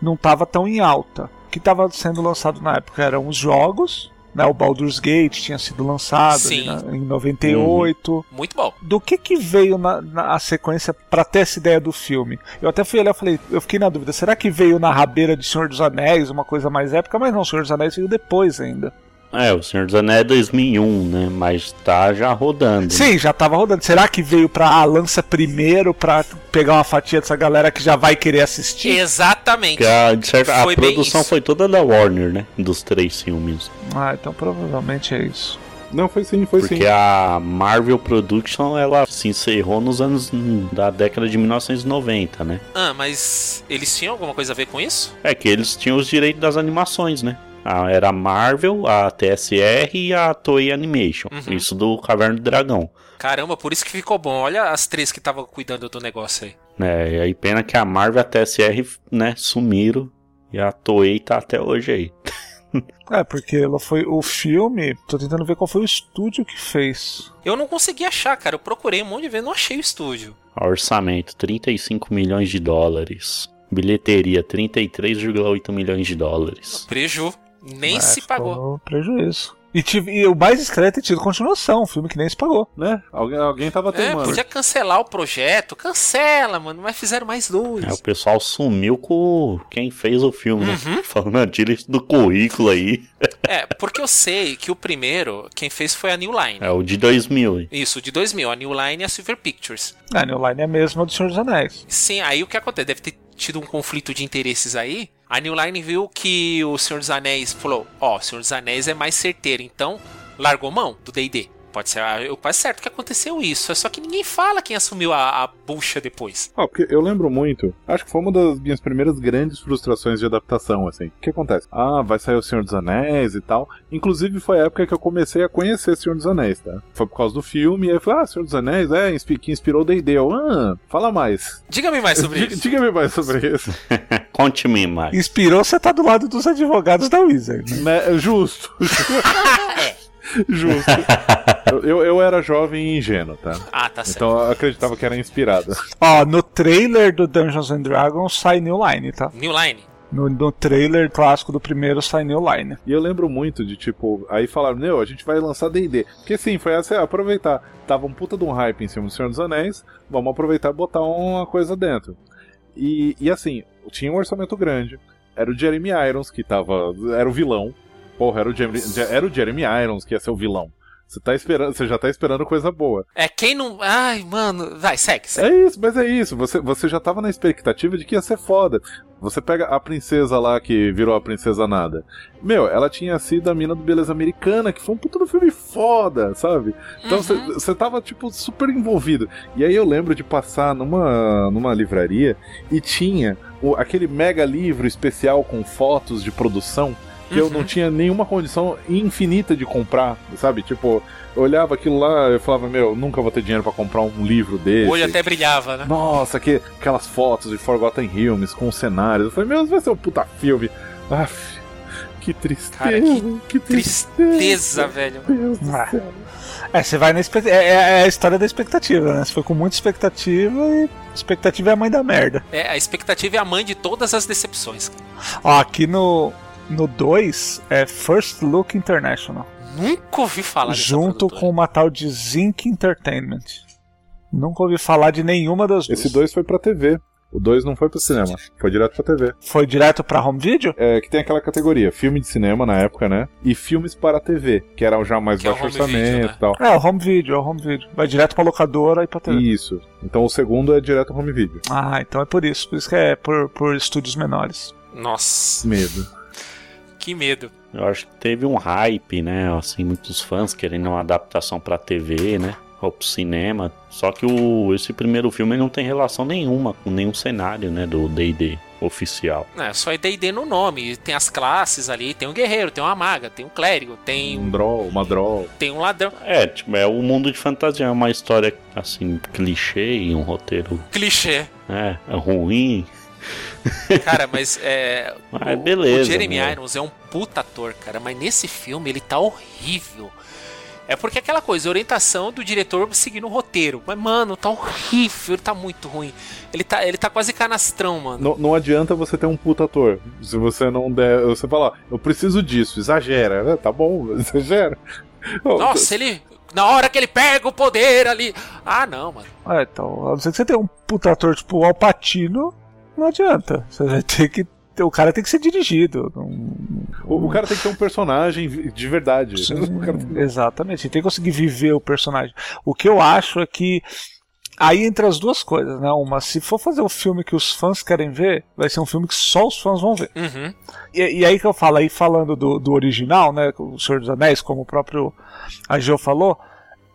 não estava tão em alta. O que estava sendo lançado na época eram os jogos, né? O Baldur's Gate tinha sido lançado ali na- em 98. Muito bom. Do que que veio na, na sequência pra ter essa ideia do filme? Eu até fui olhar e falei, eu fiquei na dúvida, será que veio na rabeira de Senhor dos Anéis, uma coisa mais épica? Mas não, Senhor dos Anéis veio depois ainda. É, o Senhor dos Anéis é 2001, né? Mas tá já rodando. né? Sim, já tava rodando. Será que veio pra a lança primeiro pra pegar uma fatia dessa galera que já vai querer assistir? Exatamente. Porque a, de certa- a produção isso. foi toda da Warner, né? Dos três filmes. Ah, então provavelmente é isso. Não, foi sim, foi Porque sim. a Marvel Production, ela se encerrou nos anos da década de 1990, né? Ah, mas eles tinham alguma coisa a ver com isso? É que eles tinham os direitos das animações, né? A- Era a Marvel, a TSR e a Toei Animation. Uhum. Isso do Caverna do Dragão. Caramba, por isso que ficou bom. Olha as três que estavam cuidando do negócio aí. É, e aí pena que a Marvel e a TSR, né, sumiram. E a Toei tá até hoje aí. É, porque ela foi o filme. Tô tentando ver qual foi o estúdio que fez. Eu não consegui achar, cara. Eu procurei um monte de vezes, não achei o estúdio. Orçamento, 35 milhões de dólares. Bilheteria, 33,8 milhões de dólares. Preju. Nem É, se ficou pagou. no Prejuízo. E, tive, e o mais estranho é ter tido continuação, um filme que nem se pagou. Né? Alguém, alguém tava É, teimando. podia cancelar o projeto. Cancela, mano. Mas fizeram mais dois. É, o pessoal sumiu com quem fez o filme, né? Uhum. Falando, "Ah, tira isso do currículo aí. É, porque eu sei que o primeiro, quem fez foi a New Line. É o de 2000. hein? Isso, de 2000. A New Line e a Silver Pictures. A New Line é a mesma do Senhor dos Anéis. Sim, aí o que acontece? Deve ter tido um conflito de interesses aí. A New Line viu que o Senhor dos Anéis falou: Ó, o Senhor dos Anéis é mais certeiro, então largou mão do DD. Pode ser ah, eu quase certo que aconteceu isso. É só que ninguém fala quem assumiu a, a bucha depois. Ó, porque eu lembro muito, acho que foi uma das minhas primeiras grandes frustrações de adaptação, assim. O que acontece? Ah, vai sair o Senhor dos Anéis e tal. Inclusive foi a época que eu comecei a conhecer Senhor dos Anéis, tá? Foi por causa do filme, e aí eu falei, ah, Senhor dos Anéis, é, que inspirou o D&D. Eu, ah, fala mais. Diga-me mais sobre isso. Diga-me mais sobre isso. Conte-me mais. Inspirou você tá do lado dos advogados da Wizard. Né, Justo. Justo. Eu, eu, era jovem e ingênuo, tá? Ah, tá certo. Então eu acreditava que era inspirada. Ó, no trailer do Dungeons and Dragons sai New Line, tá? New Line. No, no trailer clássico do primeiro sai New Line. E eu lembro muito de, tipo, aí falaram, meu, a gente vai lançar D&D. Porque sim, foi essa, aproveitar. Tava um puta de um hype em cima do Senhor dos Anéis, vamos aproveitar e botar uma coisa dentro. E, e assim, tinha um orçamento grande. Era o Jeremy Irons que tava, era o vilão. Porra, era o, Jeremy, era o Jeremy Irons que ia ser o vilão. Você tá esperando, você já tá esperando coisa boa. É, quem não. Ai, mano. Vai, segue, segue. É isso, mas é isso. Você, você já tava na expectativa de que ia ser foda. Você pega a princesa lá que virou a princesa nada. Meu, ela tinha sido a mina do Beleza Americana, que foi um puta do filme foda, sabe? Então você Uhum. tava, tipo, super envolvido. E aí eu lembro de passar numa, numa livraria e tinha o- aquele mega livro especial com fotos de produção que eu Uhum. não tinha nenhuma condição infinita de comprar, sabe? Tipo, eu olhava aquilo lá e falava, meu, nunca vou ter dinheiro pra comprar um livro desse. O olho até brilhava, né? Nossa, que, aquelas fotos de Forgotten Realms com cenários. Eu falei, meu, vai ser um puta filme. Aff, que tristeza. Cara, que que Tristeza, velho. Deus do Ah. céu. É, você vai na expect... é, é- é a história da expectativa, né? Você foi com muita expectativa e expectativa é a mãe da merda. É, a expectativa é a mãe de todas as decepções. Ó, aqui no no 2 é First Look International, Nunca ouvi falar junto com uma tal de Zinc Entertainment. Nunca ouvi falar de nenhuma das duas. Esse 2 foi pra TV. O 2 não foi pro cinema, foi direto pra TV. Foi direto pra home video? É, que tem aquela categoria, filme de cinema na época, né? E filmes para TV, que era já mais Que é o baixo home orçamento video, né? e tal. É, o home video, é o home video. Vai direto pra locadora e pra TV. Isso. Então o segundo é direto home video. Ah, então é por isso. Por isso que é por, por estúdios menores. Nossa, Medo. Que medo. Eu acho que teve um hype, né? Assim, muitos fãs querendo uma adaptação pra TV, né? Ou pro cinema. Só que o, esse primeiro filme não tem relação nenhuma com nenhum cenário, né? Do D&D oficial. É, só é D&D no nome. Tem as classes ali, tem um guerreiro, tem uma maga, tem um clérigo, tem, Um draw, uma draw. tem um ladrão. É, tipo, é o mundo de fantasia. É uma história, assim, clichê e um roteiro, Clichê. né? Ruim. Cara, mas é. Mas o- beleza, O Jeremy né? Irons é um puta ator, cara, mas nesse filme ele tá horrível. É porque aquela coisa, orientação do diretor seguindo o roteiro. Mas, mano, tá horrível, ele tá muito ruim. Ele tá, ele tá quase canastrão, mano. Não, não adianta você ter um puta ator. Se você não der. Você fala, ó, eu preciso disso, exagera. É, Tá bom, exagera. Nossa, ele. Na hora que ele pega o poder ali. Ah, não, mano. É, então, a não ser que você tenha um puta ator tipo o Alpatino, não adianta. Você vai ter que. O cara tem que ser dirigido. O, o cara tem que ter um personagem de verdade. Sim, tem- exatamente. Tem que conseguir viver o personagem. O que eu acho é que. Aí entre as duas coisas, né? Uma, se for fazer o filme que os fãs querem ver, vai ser um filme que só os fãs vão ver. Uhum. E, e aí que eu falo, aí falando do, do original, né? O Senhor dos Anéis, como o próprio Ageu falou,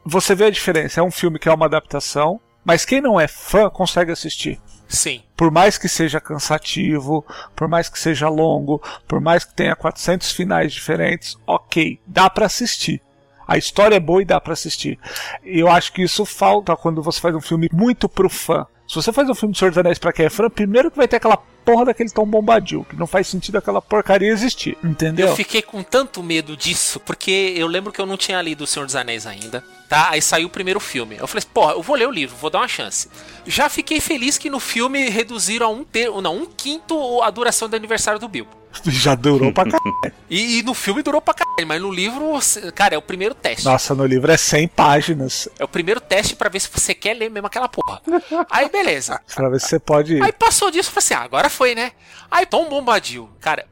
você vê a diferença. É um filme que é uma adaptação, Mas quem não é fã consegue assistir. Sim. Por mais que seja cansativo, por mais que seja longo, por mais que tenha 400 finais diferentes, ok, dá pra assistir. A história é boa e dá pra assistir. Eu acho que isso falta quando você faz um filme muito pro fã. Se você faz um filme de Senhor dos Anéis pra quem é fã, primeiro que vai ter aquela porra daquele tom bombadil, que não faz sentido aquela porcaria existir, entendeu? Eu fiquei com tanto medo disso, porque eu lembro que eu não tinha lido O Senhor dos Anéis ainda, tá? Aí saiu o primeiro filme. Eu falei, porra, eu vou ler o livro, vou dar uma chance. Já fiquei feliz que no filme reduziram a um ter... não, um quinto a duração do aniversário do Bilbo. Já durou pra caralho. E, e no filme durou pra caralho, mas no livro, cara, é o primeiro teste. Nossa, no livro é 100 páginas. É o primeiro teste pra ver se você quer ler mesmo aquela porra. Aí beleza. Pra ver se você pode. Aí passou disso, falei assim, ah, agora foi, né? Aí Tom Bombadil, cara,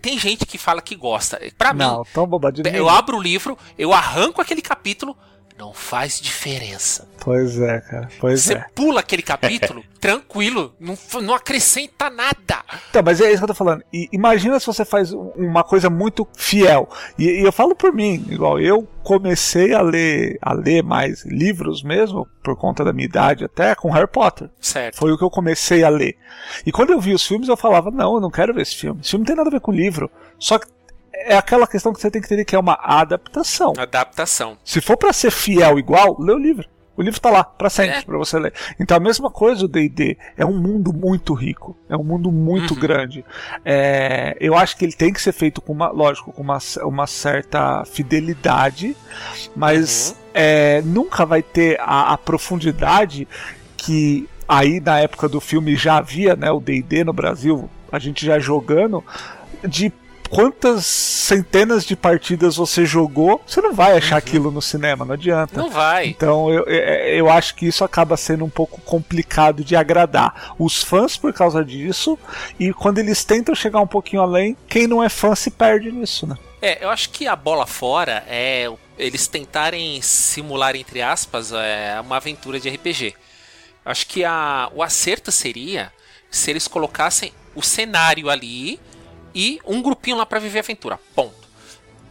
tem gente que fala que gosta. Pra Não, mim, tão bombadinho. eu abro o livro, eu arranco aquele capítulo, não faz diferença. Pois é, cara. Pois Você é. pula aquele capítulo, tranquilo, não, não acrescenta nada. Então, mas é isso que eu tô falando. E imagina se você faz um- uma coisa muito fiel. E, e eu falo por mim, igual eu comecei a ler, a ler mais livros mesmo, por conta da minha idade até, com Harry Potter. Certo. Foi o que eu comecei a ler. E quando eu vi os filmes, eu falava, não, eu não quero ver esse filme. Esse filme não tem nada a ver com o livro. Só que é aquela questão que você tem que entender que é uma adaptação. Adaptação. Se for pra ser fiel igual, lê o livro. O livro tá lá, pra sempre, É. pra você ler. Então a mesma coisa o D&D. É um mundo muito rico. É um mundo muito Uhum. grande. É, eu acho que ele tem que ser feito com uma, lógico, com uma, uma certa fidelidade, mas Uhum. é, nunca vai ter a, a profundidade que aí na época do filme já havia, né, o D&D no Brasil, a gente já jogando, de quantas centenas de partidas você jogou, você não vai achar aquilo no cinema, não adianta. Não vai. Então eu, eu, eu acho que isso acaba sendo um pouco complicado de agradar os fãs por causa disso, e quando eles tentam chegar um pouquinho além, quem não é fã se perde nisso, né? É, eu acho que a bola fora é eles tentarem simular, entre aspas, é, uma aventura de RPG. Eu acho que a, o acerto seria se eles colocassem o cenário ali e um grupinho lá pra viver a aventura. Ponto.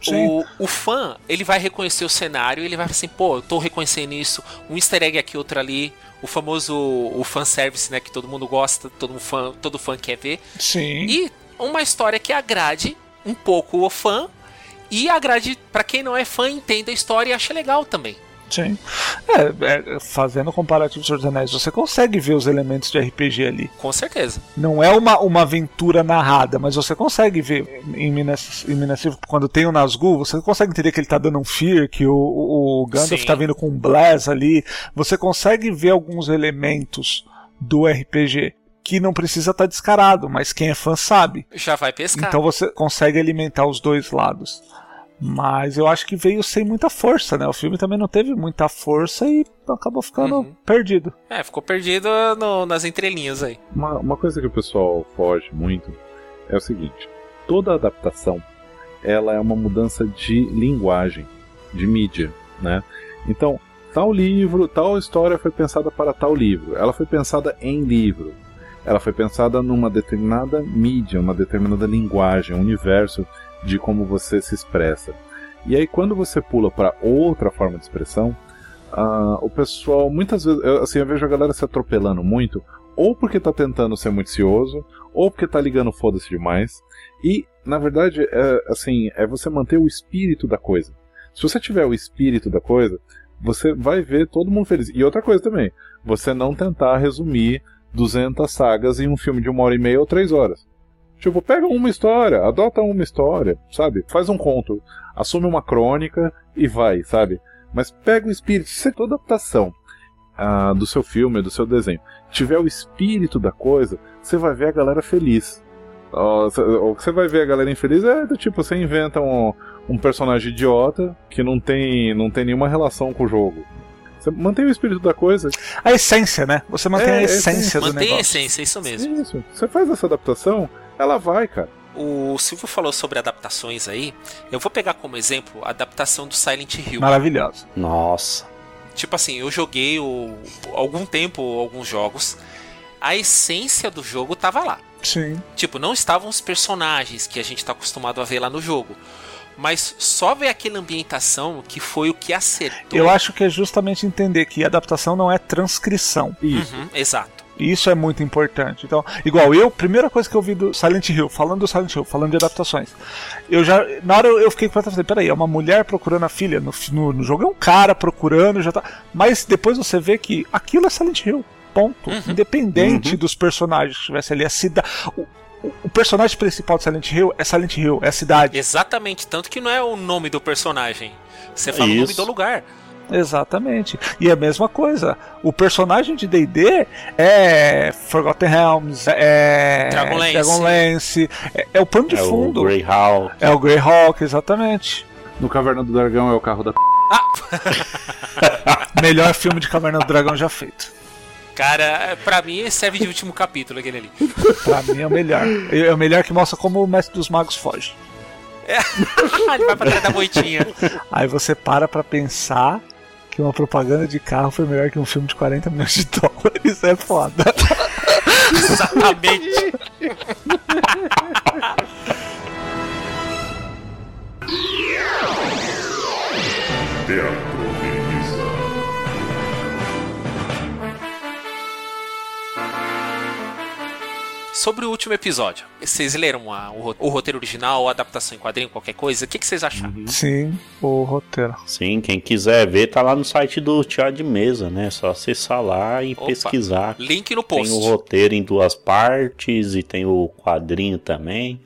O, o fã, ele vai reconhecer o cenário ele vai falar assim, pô, eu tô reconhecendo isso, um easter egg aqui, outro ali, o famoso o fanservice, né, que todo mundo gosta, todo fã, todo fã quer ver. Sim. E uma história que agrade um pouco o fã e agrade pra quem não é fã entenda a história e ache legal também. Sim. É, é, fazendo comparativo com Senhor dos Anéis, você consegue ver os elementos de RPG ali. Com certeza. Não é uma, uma aventura narrada, mas você consegue ver em Minas, em Minas quando tem o Nazgûl, você consegue entender que ele tá dando um fear, que o, o, Gandalf Sim. tá vindo com um blast ali. Você consegue ver alguns elementos do RPG que não precisa estar descarado, mas quem é fã sabe. Já vai pescar. Então você consegue alimentar os dois lados. Mas eu acho que veio sem muita força, né? O filme também não teve muita força e acabou ficando Uhum. perdido. É, ficou perdido no- nas entrelinhas aí. Uma, uma coisa que o pessoal foge muito é o seguinte: toda adaptação ela é uma mudança de linguagem, de mídia, né? Então, tal livro, tal história foi pensada para tal livro. Ela foi pensada em livro. Ela foi pensada numa determinada mídia, uma determinada linguagem, um universo de como você se expressa. E aí, quando você pula para outra forma de expressão, ah, o pessoal muitas vezes, eu, assim, eu vejo a galera se atropelando muito, ou porque tá tentando ser muito cioso, ou porque tá ligando foda-se demais. E, na verdade, é, assim, é você manter o espírito da coisa. Se você tiver o espírito da coisa, você vai ver todo mundo feliz. E outra coisa também, você não tentar resumir 200 sagas em um filme de uma hora e meia ou três horas. Tipo, pega uma história, adota uma história, sabe? Faz um conto, assume uma crônica e vai, sabe? Mas pega o espírito. Se toda adaptação ah, do seu filme, do seu desenho, tiver o espírito da coisa, você vai ver a galera feliz. O que você vai ver a galera infeliz é do tipo, você inventa um, um personagem idiota que não tem, não tem nenhuma relação com o jogo. Você mantém o espírito da coisa. A essência, né? Você mantém É, a é essência do Mantém a negócio. essência, isso mesmo. Isso. Você faz essa adaptação, ela vai, cara. O Silvio falou sobre adaptações aí. Eu vou pegar como exemplo a adaptação do Silent Hill. Maravilhosa. Nossa. Tipo assim, eu joguei o, algum tempo alguns jogos. A essência do jogo tava lá. Sim. Tipo, não estavam os personagens que a gente tá acostumado a ver lá no jogo. mas só ver aquela ambientação que foi o que acertou. Eu acho que é justamente entender que adaptação não é transcrição. Isso. Uhum, exato. Isso é muito importante. Então, igual eu, primeira coisa que eu vi do Silent Hill, falando do Silent Hill, falando de adaptações, eu já, na hora eu, eu fiquei com falei, peraí, é uma mulher procurando a filha, no, no, no jogo é um cara procurando, já tá. Mas depois você vê que aquilo é Silent Hill. Ponto. Uhum. Independente dos personagens que estivesse ali, a cidade. O, o personagem principal de Silent Hill é Silent Hill, é a cidade. Exatamente, tanto que não é o nome do personagem. Você fala o nome Isso. do lugar. Exatamente. E é a mesma coisa. O personagem de D&D é Forgotten Realms, é Dragonlance. Dragonlance, é, é o pano de É o fundo. Greyhawk. É o Greyhawk, exatamente. No Caverna do Dragão é o carro da p. Melhor filme de Caverna do Dragão já feito. Cara, pra mim serve de último capítulo aquele ali. Pra mim é o melhor. É o melhor que mostra como o Mestre dos Magos foge. Ele vai pra trás da moitinha. Aí você para pra pensar que uma propaganda de carro foi melhor que um filme de 40 milhões de dólares. É foda. Exatamente. Teatro Sobre o último episódio, vocês leram a- o, o roteiro original, a adaptação em quadrinho, qualquer coisa? O que, que vocês acharam? Sim, o roteiro. Sim, quem quiser ver, tá lá no site do Teatro de Mesa, né? Só acessar lá e Opa. pesquisar. Link no Tem post. o roteiro em duas partes e tem o quadrinho também.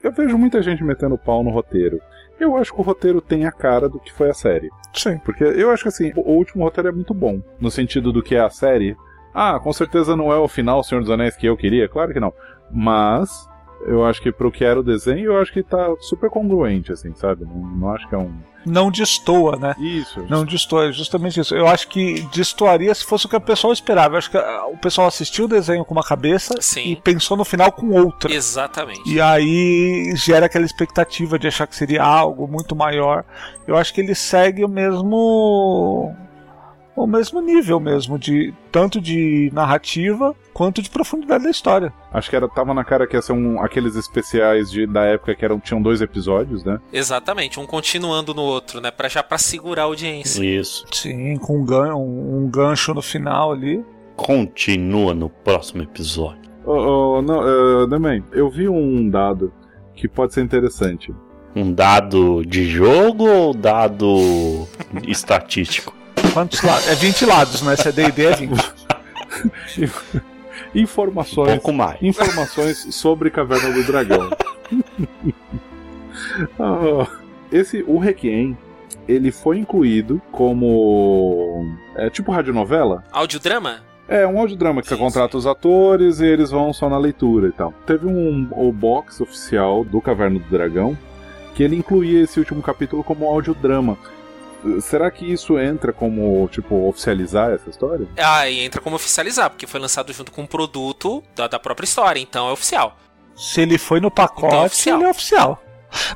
Eu vejo muita gente metendo pau no roteiro. Eu acho que o roteiro tem a cara do que foi a série. Sim. Porque eu acho que assim, o último roteiro é muito bom. No sentido do que é a série. Ah, com certeza não é o final Senhor dos Anéis que eu queria, claro que não. Mas eu acho que pro que era o desenho, eu acho que tá super congruente, assim, sabe? Não, não acho que é um. Não destoa, né? Isso. Não destoa, é justamente isso. Eu acho que destoaria se fosse o que o pessoal esperava. Eu acho que ah, o pessoal assistiu o desenho com uma cabeça Sim. e pensou no final com outra. Exatamente. E aí gera aquela expectativa de achar que seria algo muito maior. Eu acho que ele segue o mesmo o mesmo nível mesmo de tanto de narrativa quanto de profundidade da história. Acho que era, tava na cara que ia ser um, aqueles especiais de, da época que eram, tinham dois episódios, né? Exatamente, um continuando no outro, né? Pra, já pra segurar a audiência. Isso. Sim, com um, gan um, um gancho no final ali. Continua no próximo episódio. Ô, ô, não, uh, Demen, eu vi um dado que pode ser interessante. Um dado de jogo ou dado estatístico? Quantos lados? É 20 lados, né? Se é D&D é 20. Um Informações. pouco mais. informações sobre Caverna do Dragão. Ah, esse, o Requiem, ele foi incluído como. É tipo radionovela? Audiodrama? É, um audiodrama que você Sim, contrata os atores e eles vão só na leitura e tal. Teve um o box oficial do Caverna do Dragão que ele incluía esse último capítulo como audiodrama. Será que isso entra como, tipo, oficializar essa história? Ah, e entra como oficializar, porque foi lançado junto com um produto da, da própria história, então é oficial. Se ele foi no pacote, Então é oficial. ele é oficial.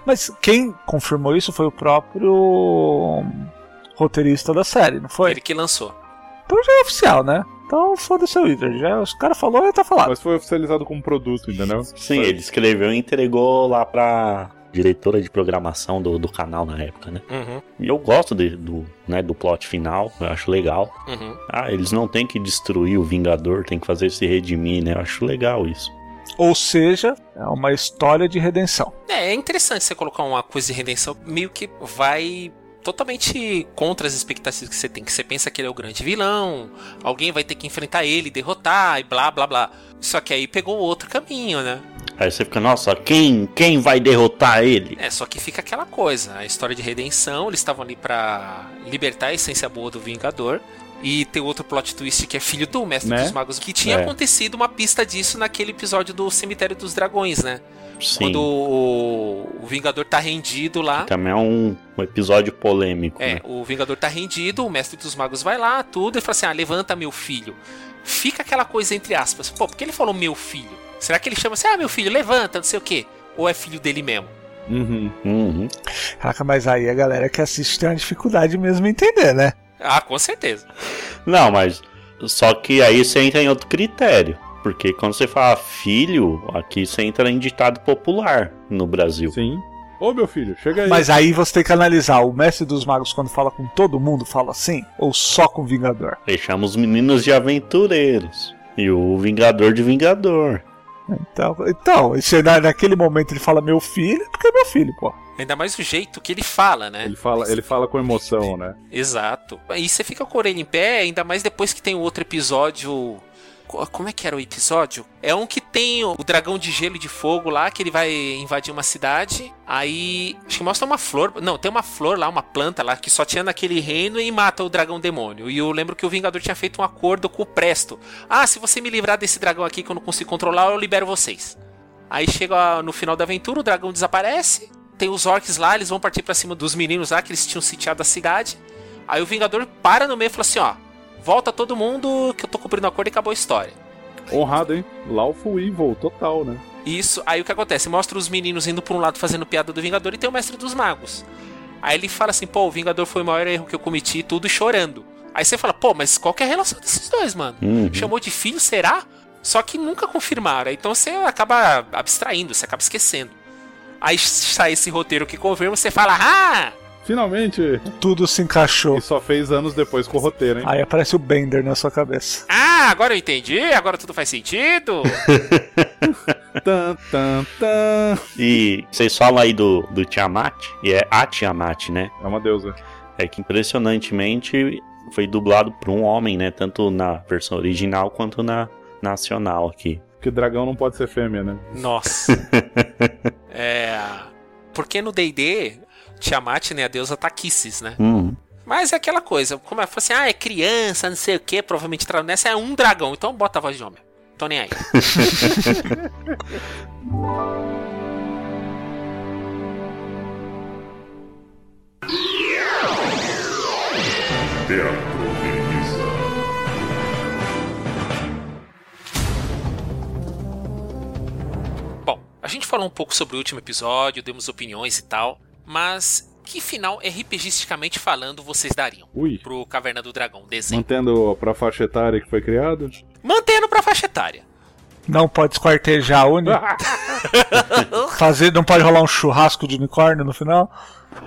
Mas quem confirmou isso foi o próprio roteirista da série, não foi? Ele que lançou. Então já é oficial, né? Então foda-se o Wizard. Já, os caras falou já tá falado. Mas foi oficializado como produto, entendeu? Sim, ele escreveu e entregou lá pra diretora de programação do, do canal na época, né? Uhum, E eu gosto de- do, né, do plot final, eu acho legal. uhum. Ah, eles não têm que destruir o Vingador, tem que fazer se redimir, né? Eu acho legal isso. Ou seja, é uma história de redenção. É, é interessante você colocar uma coisa de redenção, meio que vai totalmente contra as expectativas que você tem, que você pensa que ele é o grande vilão, alguém vai ter que enfrentar ele, derrotar e blá blá blá. Só que aí pegou outro caminho, né? Aí você fica, nossa, quem, quem vai derrotar ele? É, só que fica aquela coisa, a história de redenção, eles estavam ali pra libertar a essência boa do Vingador. E tem outro plot twist que é filho do Mestre Né? dos Magos, que tinha É. acontecido uma pista disso naquele episódio do Cemitério dos Dragões, né? Sim. Quando o, o Vingador tá rendido lá. Também é um, um episódio polêmico, É, né? o Vingador tá rendido, o Mestre dos Magos vai lá, tudo, e fala assim: ah, levanta meu filho. Fica aquela coisa entre aspas. Pô, por que ele falou meu filho? Será que ele chama assim, ah, meu filho, levanta, não sei o quê? Ou é filho dele mesmo? Uhum. Uhum. Caraca, mas aí a galera que assiste tem uma dificuldade mesmo em entender, né? Ah, com certeza. Não, mas só que aí você entra em outro critério. Porque quando você fala filho, aqui você entra em ditado popular no Brasil. Sim. Ô meu filho, chega aí. Mas aí você tem que analisar, o mestre dos magos quando fala com todo mundo fala assim ou só com o Vingador? Chama os meninos de aventureiros. E o Vingador de Vingador. Então, então se na- naquele momento ele fala meu filho, porque é meu filho, pô. Ainda mais o jeito que ele fala, né? Ele fala, ele fala com emoção, né? Exato. E você fica com a orelha em pé, ainda mais depois que tem o outro episódio. Co- Como é que era o episódio? É um que tem o dragão de gelo e de fogo lá, que ele vai invadir uma cidade. Aí. Acho que mostra uma flor. Não, tem uma flor lá, uma planta lá, que só tinha naquele reino e mata o dragão demônio. E eu lembro que o Vingador tinha feito um acordo com o Presto. Ah, se você me livrar desse dragão aqui que eu não consigo controlar, eu libero vocês. Aí chega no final da aventura, o dragão desaparece. Tem os orcs lá, eles vão partir pra cima dos meninos lá, que eles tinham sitiado a cidade. Aí o Vingador para no meio e fala assim: ó, volta todo mundo que eu tô cumprindo o acordo e acabou a história. Honrado, hein? Lawful Evil, total, né? Isso, aí o que acontece? Mostra os meninos indo pra um lado fazendo piada do Vingador e tem o Mestre dos Magos. Aí ele fala assim: pô, o Vingador foi o maior erro que eu cometi e tudo, e chorando. Aí você fala: pô, mas qual que é a relação desses dois, mano? Uhum. Chamou de filho, será? Só que nunca confirmaram. Então você acaba abstraindo, você acaba esquecendo. Aí sai esse roteiro que confirma, você fala: ah! Finalmente! Tudo se encaixou. E só fez anos depois com o roteiro, hein? Aí aparece o Bender na sua cabeça. Ah, agora eu entendi, agora tudo faz sentido. Tan, tan, tan. E vocês falam aí do, do Tiamat, e é a Tiamat, né? É uma deusa. É que impressionantemente foi dublado por um homem, né? Tanto na versão original quanto na nacional aqui. Porque dragão não pode ser fêmea, né? Nossa. é. Porque no DD, Tiamat, né, a deusa Taquices, né? Hum. Mas é aquela coisa, como é, fala assim, ah, é criança, não sei o que, provavelmente nessa é um dragão, então bota a voz de homem. Tô nem aí. Teatro. Bom, a gente falou um pouco sobre o último episódio, demos opiniões e tal, mas que final RPGisticamente falando vocês dariam Ui. pro Caverna do Dragão, desenho? Mantendo pra faixa etária que foi criado. Mantendo pra faixa etária. Não pode esquartejar a Uni. Fazer, não pode rolar um churrasco de unicórnio no final.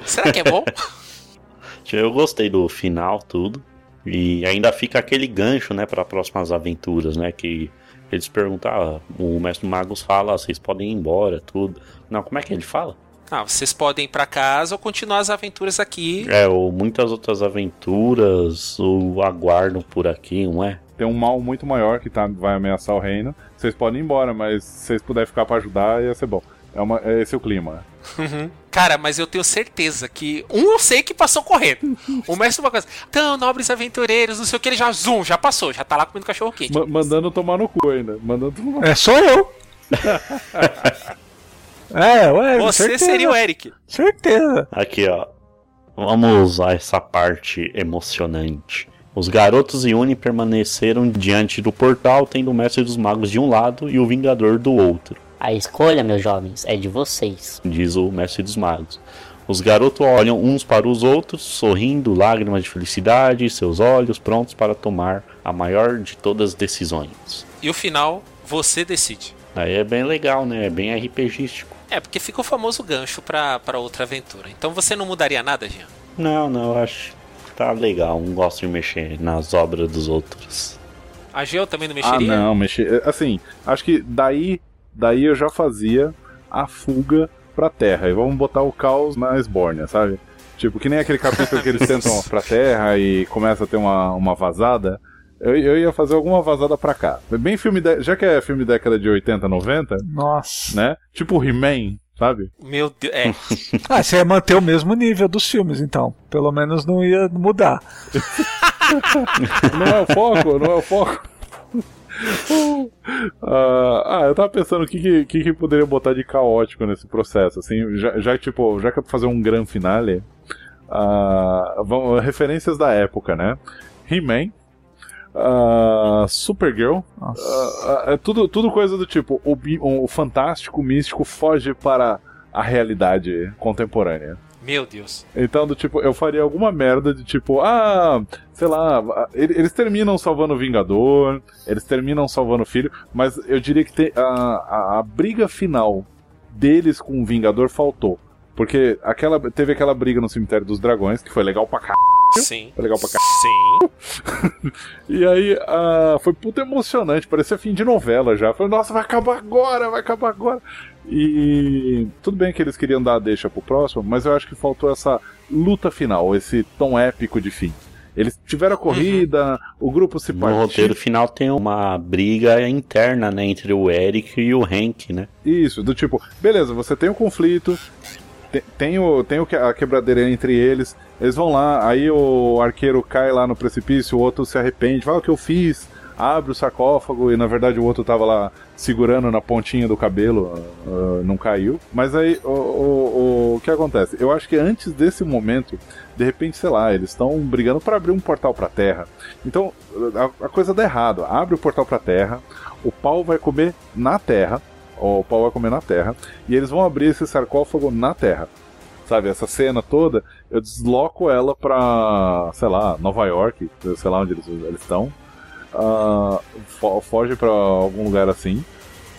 Será que é bom? Eu gostei do final, tudo. E ainda fica aquele gancho, né, para próximas aventuras, né? Que eles perguntam, ah, o Mestre Magos fala, vocês podem ir embora, tudo. Não, como é que ele fala? Ah, vocês podem ir pra casa ou continuar as aventuras aqui. É, ou muitas outras aventuras o aguardam por aqui, não é? Tem um mal muito maior que tá, vai ameaçar o reino. Vocês podem ir embora, mas se vocês puderem ficar pra ajudar, ia ser bom. É, uma, é esse o clima. Cara, mas eu tenho certeza que um eu sei que passou correndo. O mestre uma coisa, então, nobres aventureiros, não sei o que, ele já zoom, já passou, já tá lá comendo cachorro quente. Ma- mandando tomar no cu ainda. Mandando tomar... É, sou eu. é, ué, Você certeza. seria o Eric. Certeza. Aqui, ó. Vamos a essa parte emocionante. Os garotos e Uni permaneceram diante do portal, tendo o Mestre dos Magos de um lado e o Vingador do outro, A escolha, meus jovens, é de vocês. diz o Mestre dos Magos. Os garotos olham uns para os outros, sorrindo, lágrimas de felicidade, seus olhos prontos para tomar a maior de todas as decisões. E o final, você decide. Aí é bem legal, né? É bem RPGístico. É, porque fica o famoso gancho pra, pra outra aventura. Então você não mudaria nada, Jean? Não, não, eu acho que tá legal. Não gosto de mexer nas obras dos outros. A Geo também não Ah, mexeria? não, mexer. Assim, acho que daí, daí eu já fazia a fuga pra terra. E vamos botar o caos na Esbórnia, sabe? Tipo, que nem aquele capítulo que eles tentam pra terra e começa a ter uma, uma vazada. Eu, eu ia fazer alguma vazada pra cá. Bem filme. De, já que é filme década de 80, 90, Nossa. né? Tipo He-Man, sabe? Meu Deus, é. Ah, você ia manter o mesmo nível dos filmes, então. Pelo menos não ia mudar. Não é o foco, não é o foco. Ah, ah, eu tava pensando o que, que, que, poderia botar de caótico nesse processo, assim, já, já tipo, já que é pra fazer um grande finale, ah, vamos, referências da época, né? He-Man, ah, Supergirl, Nossa. ah, ah, é tudo, tudo coisa do tipo, o, o fantástico, o místico foge para a realidade contemporânea. Meu Deus. Então, do tipo, eu faria alguma merda de tipo, ah, sei lá, ele- eles terminam salvando o Vingador, eles terminam salvando o filho, mas eu diria que tem, a, a, a briga final deles com o Vingador faltou. Porque aquela, teve aquela briga no cemitério dos dragões, que foi legal pra caralho. Sim. Foi legal pra Sim. E aí ah, foi puta emocionante, parecia fim de novela já. Falei, nossa, vai acabar agora, vai acabar agora. E tudo bem que eles queriam dar a deixa pro próximo, mas eu acho que faltou essa luta final, esse tom épico de fim. Eles tiveram a corrida, o grupo se No roteiro final tem uma briga interna, né, entre o Eric e o Hank, né? Isso, do tipo, beleza, você tem um conflito, tem, o, tem o a quebradeira entre eles, eles vão lá, aí o arqueiro cai lá no precipício, o outro se arrepende, fala o que eu fiz, abre o sarcófago e na verdade o outro tava lá segurando na pontinha do cabelo, ah, não caiu. Mas aí o, o, o, que acontece? Eu acho que antes desse momento, de repente, sei lá, eles estão brigando para abrir um portal pra Terra. Então a, a coisa dá errado. Abre o portal pra Terra, o pau vai comer na Terra, o pau vai comer na Terra, e eles vão abrir esse sarcófago na Terra. Sabe, essa cena toda, eu desloco ela pra, sei lá, Nova York, sei lá onde eles eles estão. ah, fo- foge pra algum lugar assim.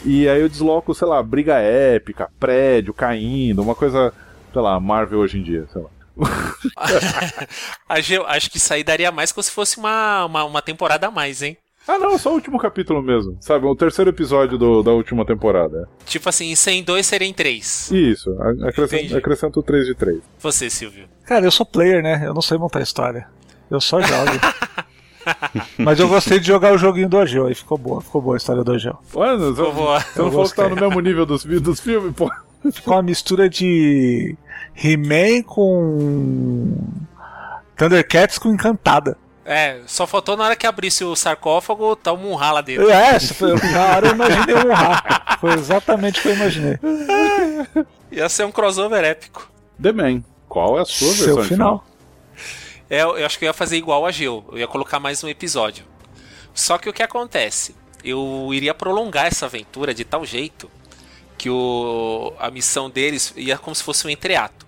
E aí eu desloco, sei lá, briga épica, prédio caindo, uma coisa, sei lá, Marvel hoje em dia, sei lá. Acho que isso aí daria mais como se fosse uma, uma, uma temporada a mais, hein? Ah não, só o último capítulo mesmo, sabe? O terceiro episódio do- da última temporada. Tipo assim, sem dois serem três. Isso, acrescento, acrescento 3 de 3. Você, Silvio. Cara, eu sou player, né? Eu não sei montar história. Eu só jogo. Mas eu gostei de jogar o joguinho do Ageu, aí ficou boa, ficou boa a história do Ageu. Mano, Por favor. você não Eu falou que tá no mesmo nível dos, dos filmes, pô. Ficou uma mistura de He-Man com Thundercats com Encantada. É, só faltou na hora que abrisse o sarcófago, tá o Munra lá dentro. É, essa foi a hora eu imaginei um rato. Foi exatamente o que eu imaginei. Ia ser um crossover épico. The Man, qual é a sua versão Seu de final. É, eu acho que eu ia fazer igual a Geo. Eu ia colocar mais um episódio. Só que o que acontece? Eu iria prolongar essa aventura de tal jeito que o, a missão deles ia como se fosse um entreato.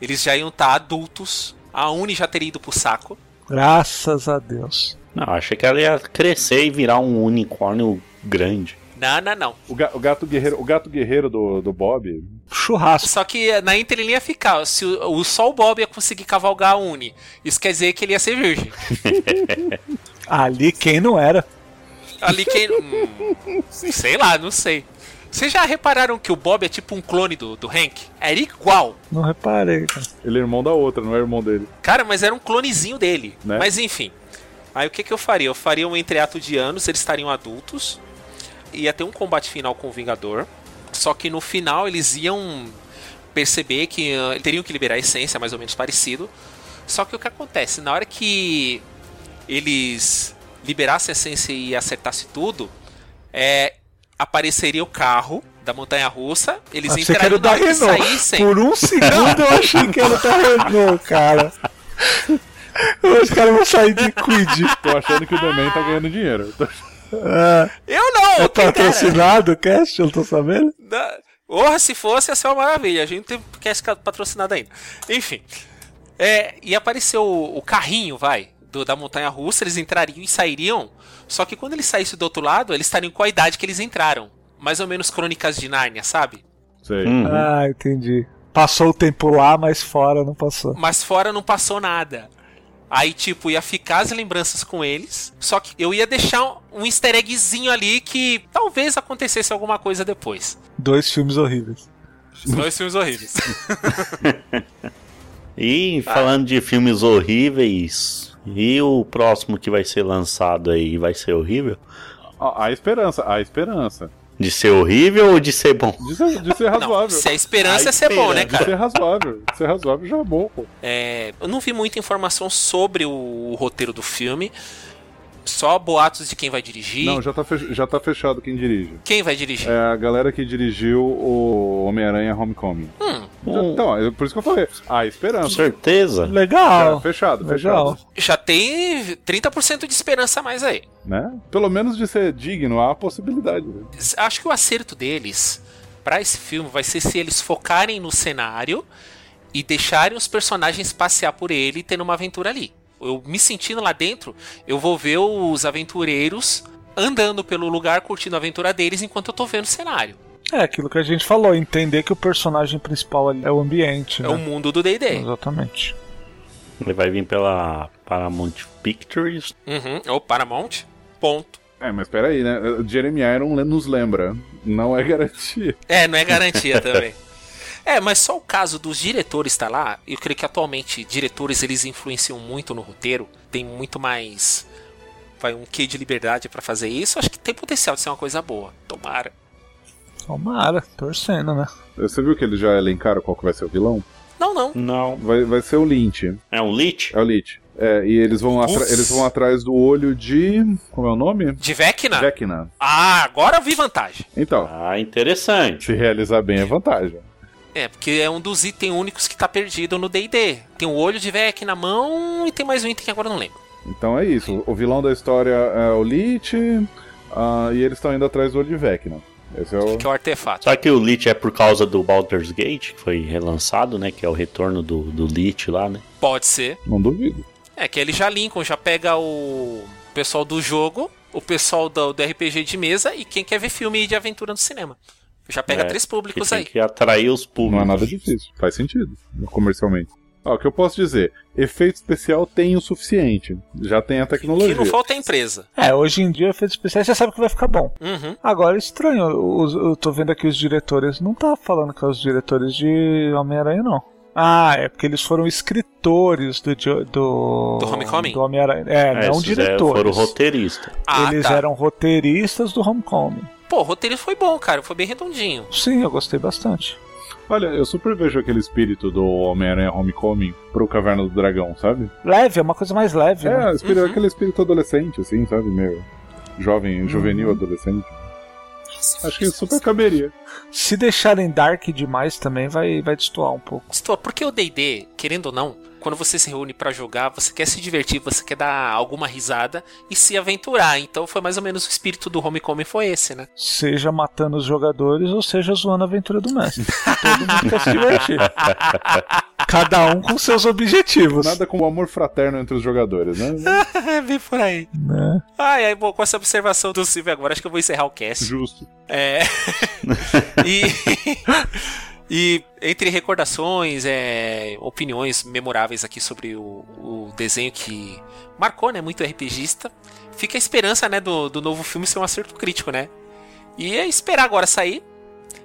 Eles já iam estar adultos, a Uni já teria ido pro saco. Graças a Deus. Não, achei que ela ia crescer e virar um unicórnio grande. Não, não, não. O, ga- o gato guerreiro, o gato guerreiro do, do Bob. Churrasco. Só que na entrelinha ia ficar. Se o, o só o Bob ia conseguir cavalgar a Uni, isso quer dizer que ele ia ser virgem. Ali quem não era. Ali quem. hum, sei lá, não sei. Vocês já repararam que o Bob é tipo um clone do, do Hank? Era igual. Não reparei, cara. Ele é irmão da outra, não é irmão dele. Cara, mas era um clonezinho dele. Né? Mas enfim. Aí o que, que eu faria? Eu faria um entreato de anos, eles estariam adultos. Ia ter um combate final com o Vingador. Só que no final eles iam perceber que ah, teriam que liberar a essência, mais ou menos parecido. Só que o que acontece? Na hora que eles liberassem a essência e acertassem tudo, é, apareceria o carro da montanha russa. Eles Achei que era entrariam na hora Renault. saíssem. Por um segundo eu achei que era da Renault, cara. Os caras vão sair de Quid. Tô achando que o Man tá ganhando dinheiro. Ah, Eu não! é patrocinado o cast, eu não tô sabendo. Da- Porra, se fosse, ia ser uma maravilha. A gente não tem podcast patrocinado ainda. Enfim. É, e apareceu o, o carrinho, vai, do- da montanha russa. Eles entrariam e sairiam. Só que quando eles saíssem do outro lado, eles estariam com a idade que eles entraram. Mais ou menos crônicas de Nárnia, sabe? Sei. Uhum. Ah, entendi. Passou o tempo lá, mas fora não passou. Mas fora não passou nada. Aí, tipo, ia ficar as lembranças com eles. Só que eu ia deixar um, um easter eggzinho ali que talvez acontecesse alguma coisa depois. Dois filmes horríveis. Dois filmes horríveis. E falando de filmes horríveis, e o próximo que vai ser lançado aí vai ser horrível? A, a esperança, a esperança. De ser horrível ou de ser bom? De ser, de ser Não, razoável. se a esperança A é ser bom, né, esperança. De cara? ser razoável. De ser razoável já é bom, pô. É, eu não vi muita informação sobre o, roteiro do filme. Só boatos de quem vai dirigir. Não, já tá, fech- já tá fechado quem dirige. Quem vai dirigir? É a galera que dirigiu o Homem-Aranha Homecoming. Hum, Já- Então, é por isso que eu falei. A esperança. Certeza? Legal. É, fechado, Legal. fechado. já tem 30% de esperança a mais aí. Né? Pelo menos de ser digno, há a possibilidade. né? Acho que o acerto deles pra esse filme vai ser se eles focarem no cenário e deixarem os personagens passear por ele tendo uma aventura ali. Eu me sentindo lá dentro, eu vou ver os aventureiros andando pelo lugar, curtindo a aventura deles enquanto eu tô vendo o cenário. É aquilo que a gente falou, entender que o personagem principal ali é o ambiente, É né? o mundo do D&D. Exatamente. Ele vai vir pela Paramount Pictures. Uhum. Ou Paramount. Ponto. É, mas peraí, né? Jeremy Iron nos lembra. Não é garantia. É, não é garantia também. É, mas só o caso dos diretores estar lá, eu creio que atualmente diretores eles influenciam muito no roteiro, tem muito mais vai um quê de liberdade pra fazer isso, acho que tem potencial de ser uma coisa boa. Tomara. Tomara, torcendo, né? Você viu que eles já elencaram qual que vai ser o vilão? Não, não. Não. Vai, vai ser o Lynch. É um Lich? É o Lynch. É, e eles vão, eles vão atrás do olho de. Como é o nome? De Vecna? Vecna. Ah, agora eu vi vantagem. Então, Ah, interessante. se realizar bem é vantagem. É, porque é um dos itens únicos que tá perdido no D&D. Tem o olho de Vec na mão e tem mais um item que agora eu não lembro. Então é isso. O vilão da história é o Lich. ah, e eles estão indo atrás do olho de Vecna. Esse é o. Que é o artefato. Só que o Lich é por causa do Baldur's Gate, que foi relançado, né? Que é o retorno do, do Lich lá, né? Pode ser. Não duvido. É que eles já linkam, já pega o pessoal do jogo, o pessoal do, do RPG de mesa e quem quer ver filme de aventura no cinema. Já pega É, três Que públicos tem aí. que atrair os públicos. Não é nada difícil. Faz sentido. Comercialmente. Ó, o que eu posso dizer? Efeito especial tem o suficiente. Já tem a Que tecnologia. não falta é a empresa. É, hoje em dia, efeitos especiais, você sabe que vai ficar bom. Uhum. Agora, estranho, os- eu tô vendo aqui os diretores, não tá falando que é os diretores de Homem-Aranha, não. Ah, é porque eles foram escritores do... Do, Do Homecoming? Do Homem-Aranha. É, É, não esses é, diretores. foram roteiristas. Ah, Eles tá. eram roteiristas do Homecoming. Pô, o roteiro foi bom, cara. Foi bem redondinho. Sim, eu gostei bastante. Olha, eu super vejo aquele espírito do Homem-Aranha Homecoming pro Caverna do Dragão, sabe? Leve, é uma coisa mais leve, né? É, espírito, Uhum. aquele espírito adolescente, assim, sabe? Meio jovem, juvenil adolescente. Acho que super caberia. Se deixarem dark demais também, vai, vai destoar um pouco. Estou, porque o D&D, querendo ou não, quando você se reúne pra jogar, você quer se divertir, você quer dar alguma risada e se aventurar. Então foi mais ou menos o espírito do Homecoming foi esse, né? Seja matando os jogadores ou seja zoando a aventura do mestre. Todo mundo quer se divertir. Cada um com seus objetivos. Nada como o amor fraterno entre os jogadores, né? É, bem por aí. Né? Ai, ai, bom, com essa observação do Silvio agora, acho que eu vou encerrar o cast. Justo. É. e. E entre recordações, é, opiniões memoráveis aqui sobre o, o desenho que marcou, né, muito RPGista, fica a esperança, né, do, do novo filme ser um acerto crítico, né? E é esperar agora sair.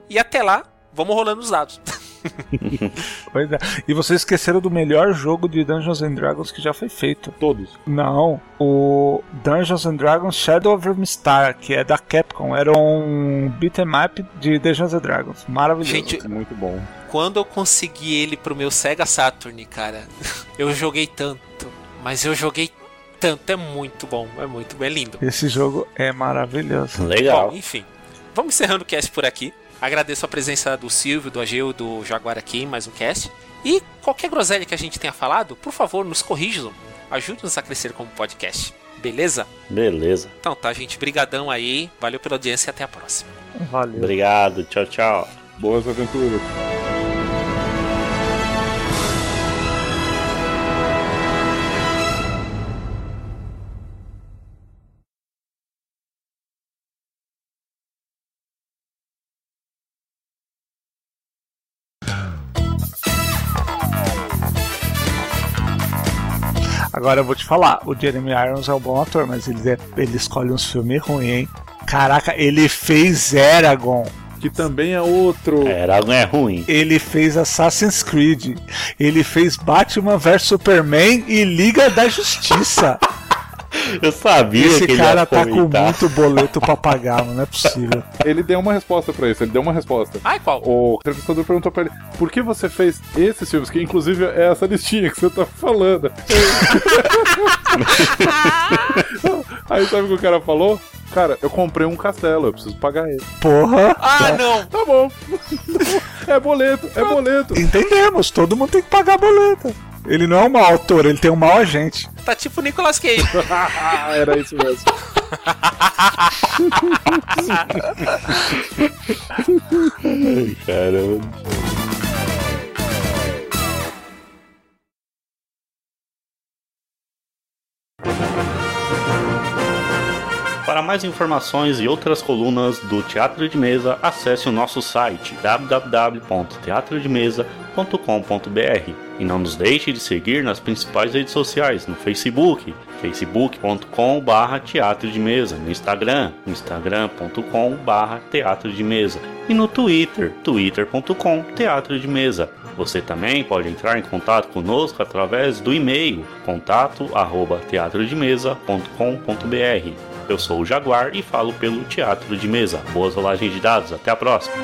E até lá, vamos rolando os dados. Pois é. E vocês esqueceram do melhor jogo de Dungeons and Dragons que já foi feito. Todos. Não, o Dungeons and Dragons Shadow of Mistar, que é da Capcom, era um beat'em up de Dungeons and Dragons. Maravilhoso. Gente, Muito bom. quando eu consegui ele pro meu Sega Saturn, cara, eu joguei tanto. Mas eu joguei tanto, é muito bom, é muito bom, é lindo. Esse jogo é maravilhoso. Legal. Bom, enfim. Vamos encerrando o cast por aqui. Agradeço a presença do Silvio, do Ageu do Jaguar aqui em mais um cast. E qualquer groselha que a gente tenha falado, por favor, nos corrijam. Ajude-nos a crescer como podcast. Beleza? Beleza. Então tá, gente. Brigadão aí. Valeu pela audiência e até a próxima. Valeu. Obrigado. Tchau, tchau. Boas aventuras. Agora eu vou te falar, o Jeremy Irons é um bom ator, mas ele, é- ele escolhe uns filmes ruins, hein? Caraca, ele fez Eragon. Que também é outro. Eragon é ruim. Ele fez Assassin's Creed. Ele fez Batman vs Superman e Liga da Justiça. Eu sabia Esse que ele cara ia tá com muito boleto pra pagar, não é possível. Ele deu uma resposta pra isso, ele deu uma resposta. Ai, qual? O entrevistador perguntou pra ele por que você fez esses filmes, que inclusive é essa listinha que você tá falando. Aí sabe o que o cara falou? Cara, eu comprei um castelo, eu preciso pagar ele. Porra, Ah, não! Tá bom. É boleto, é boleto. entendemos, todo mundo tem que pagar boleto. Ele não é um mau autor, ele tem um mau agente. Tá tipo o Nicolas Cage. Era isso mesmo. Ai, Caramba. Para mais informações e outras colunas do Teatro de Mesa, acesse o nosso site www.teatrodemesa.com.br e não nos deixe de seguir nas principais redes sociais, no Facebook, facebook.com.br teatro de mesa, no Instagram, instagram.com.br teatro de mesa e no Twitter, twitter.com teatro de mesa. Você também pode entrar em contato conosco através do e-mail contato@teatrodemesa.com.br. Eu sou o Jaguar e falo pelo Teatro de Mesa. Boas rolagens de dados, até a próxima.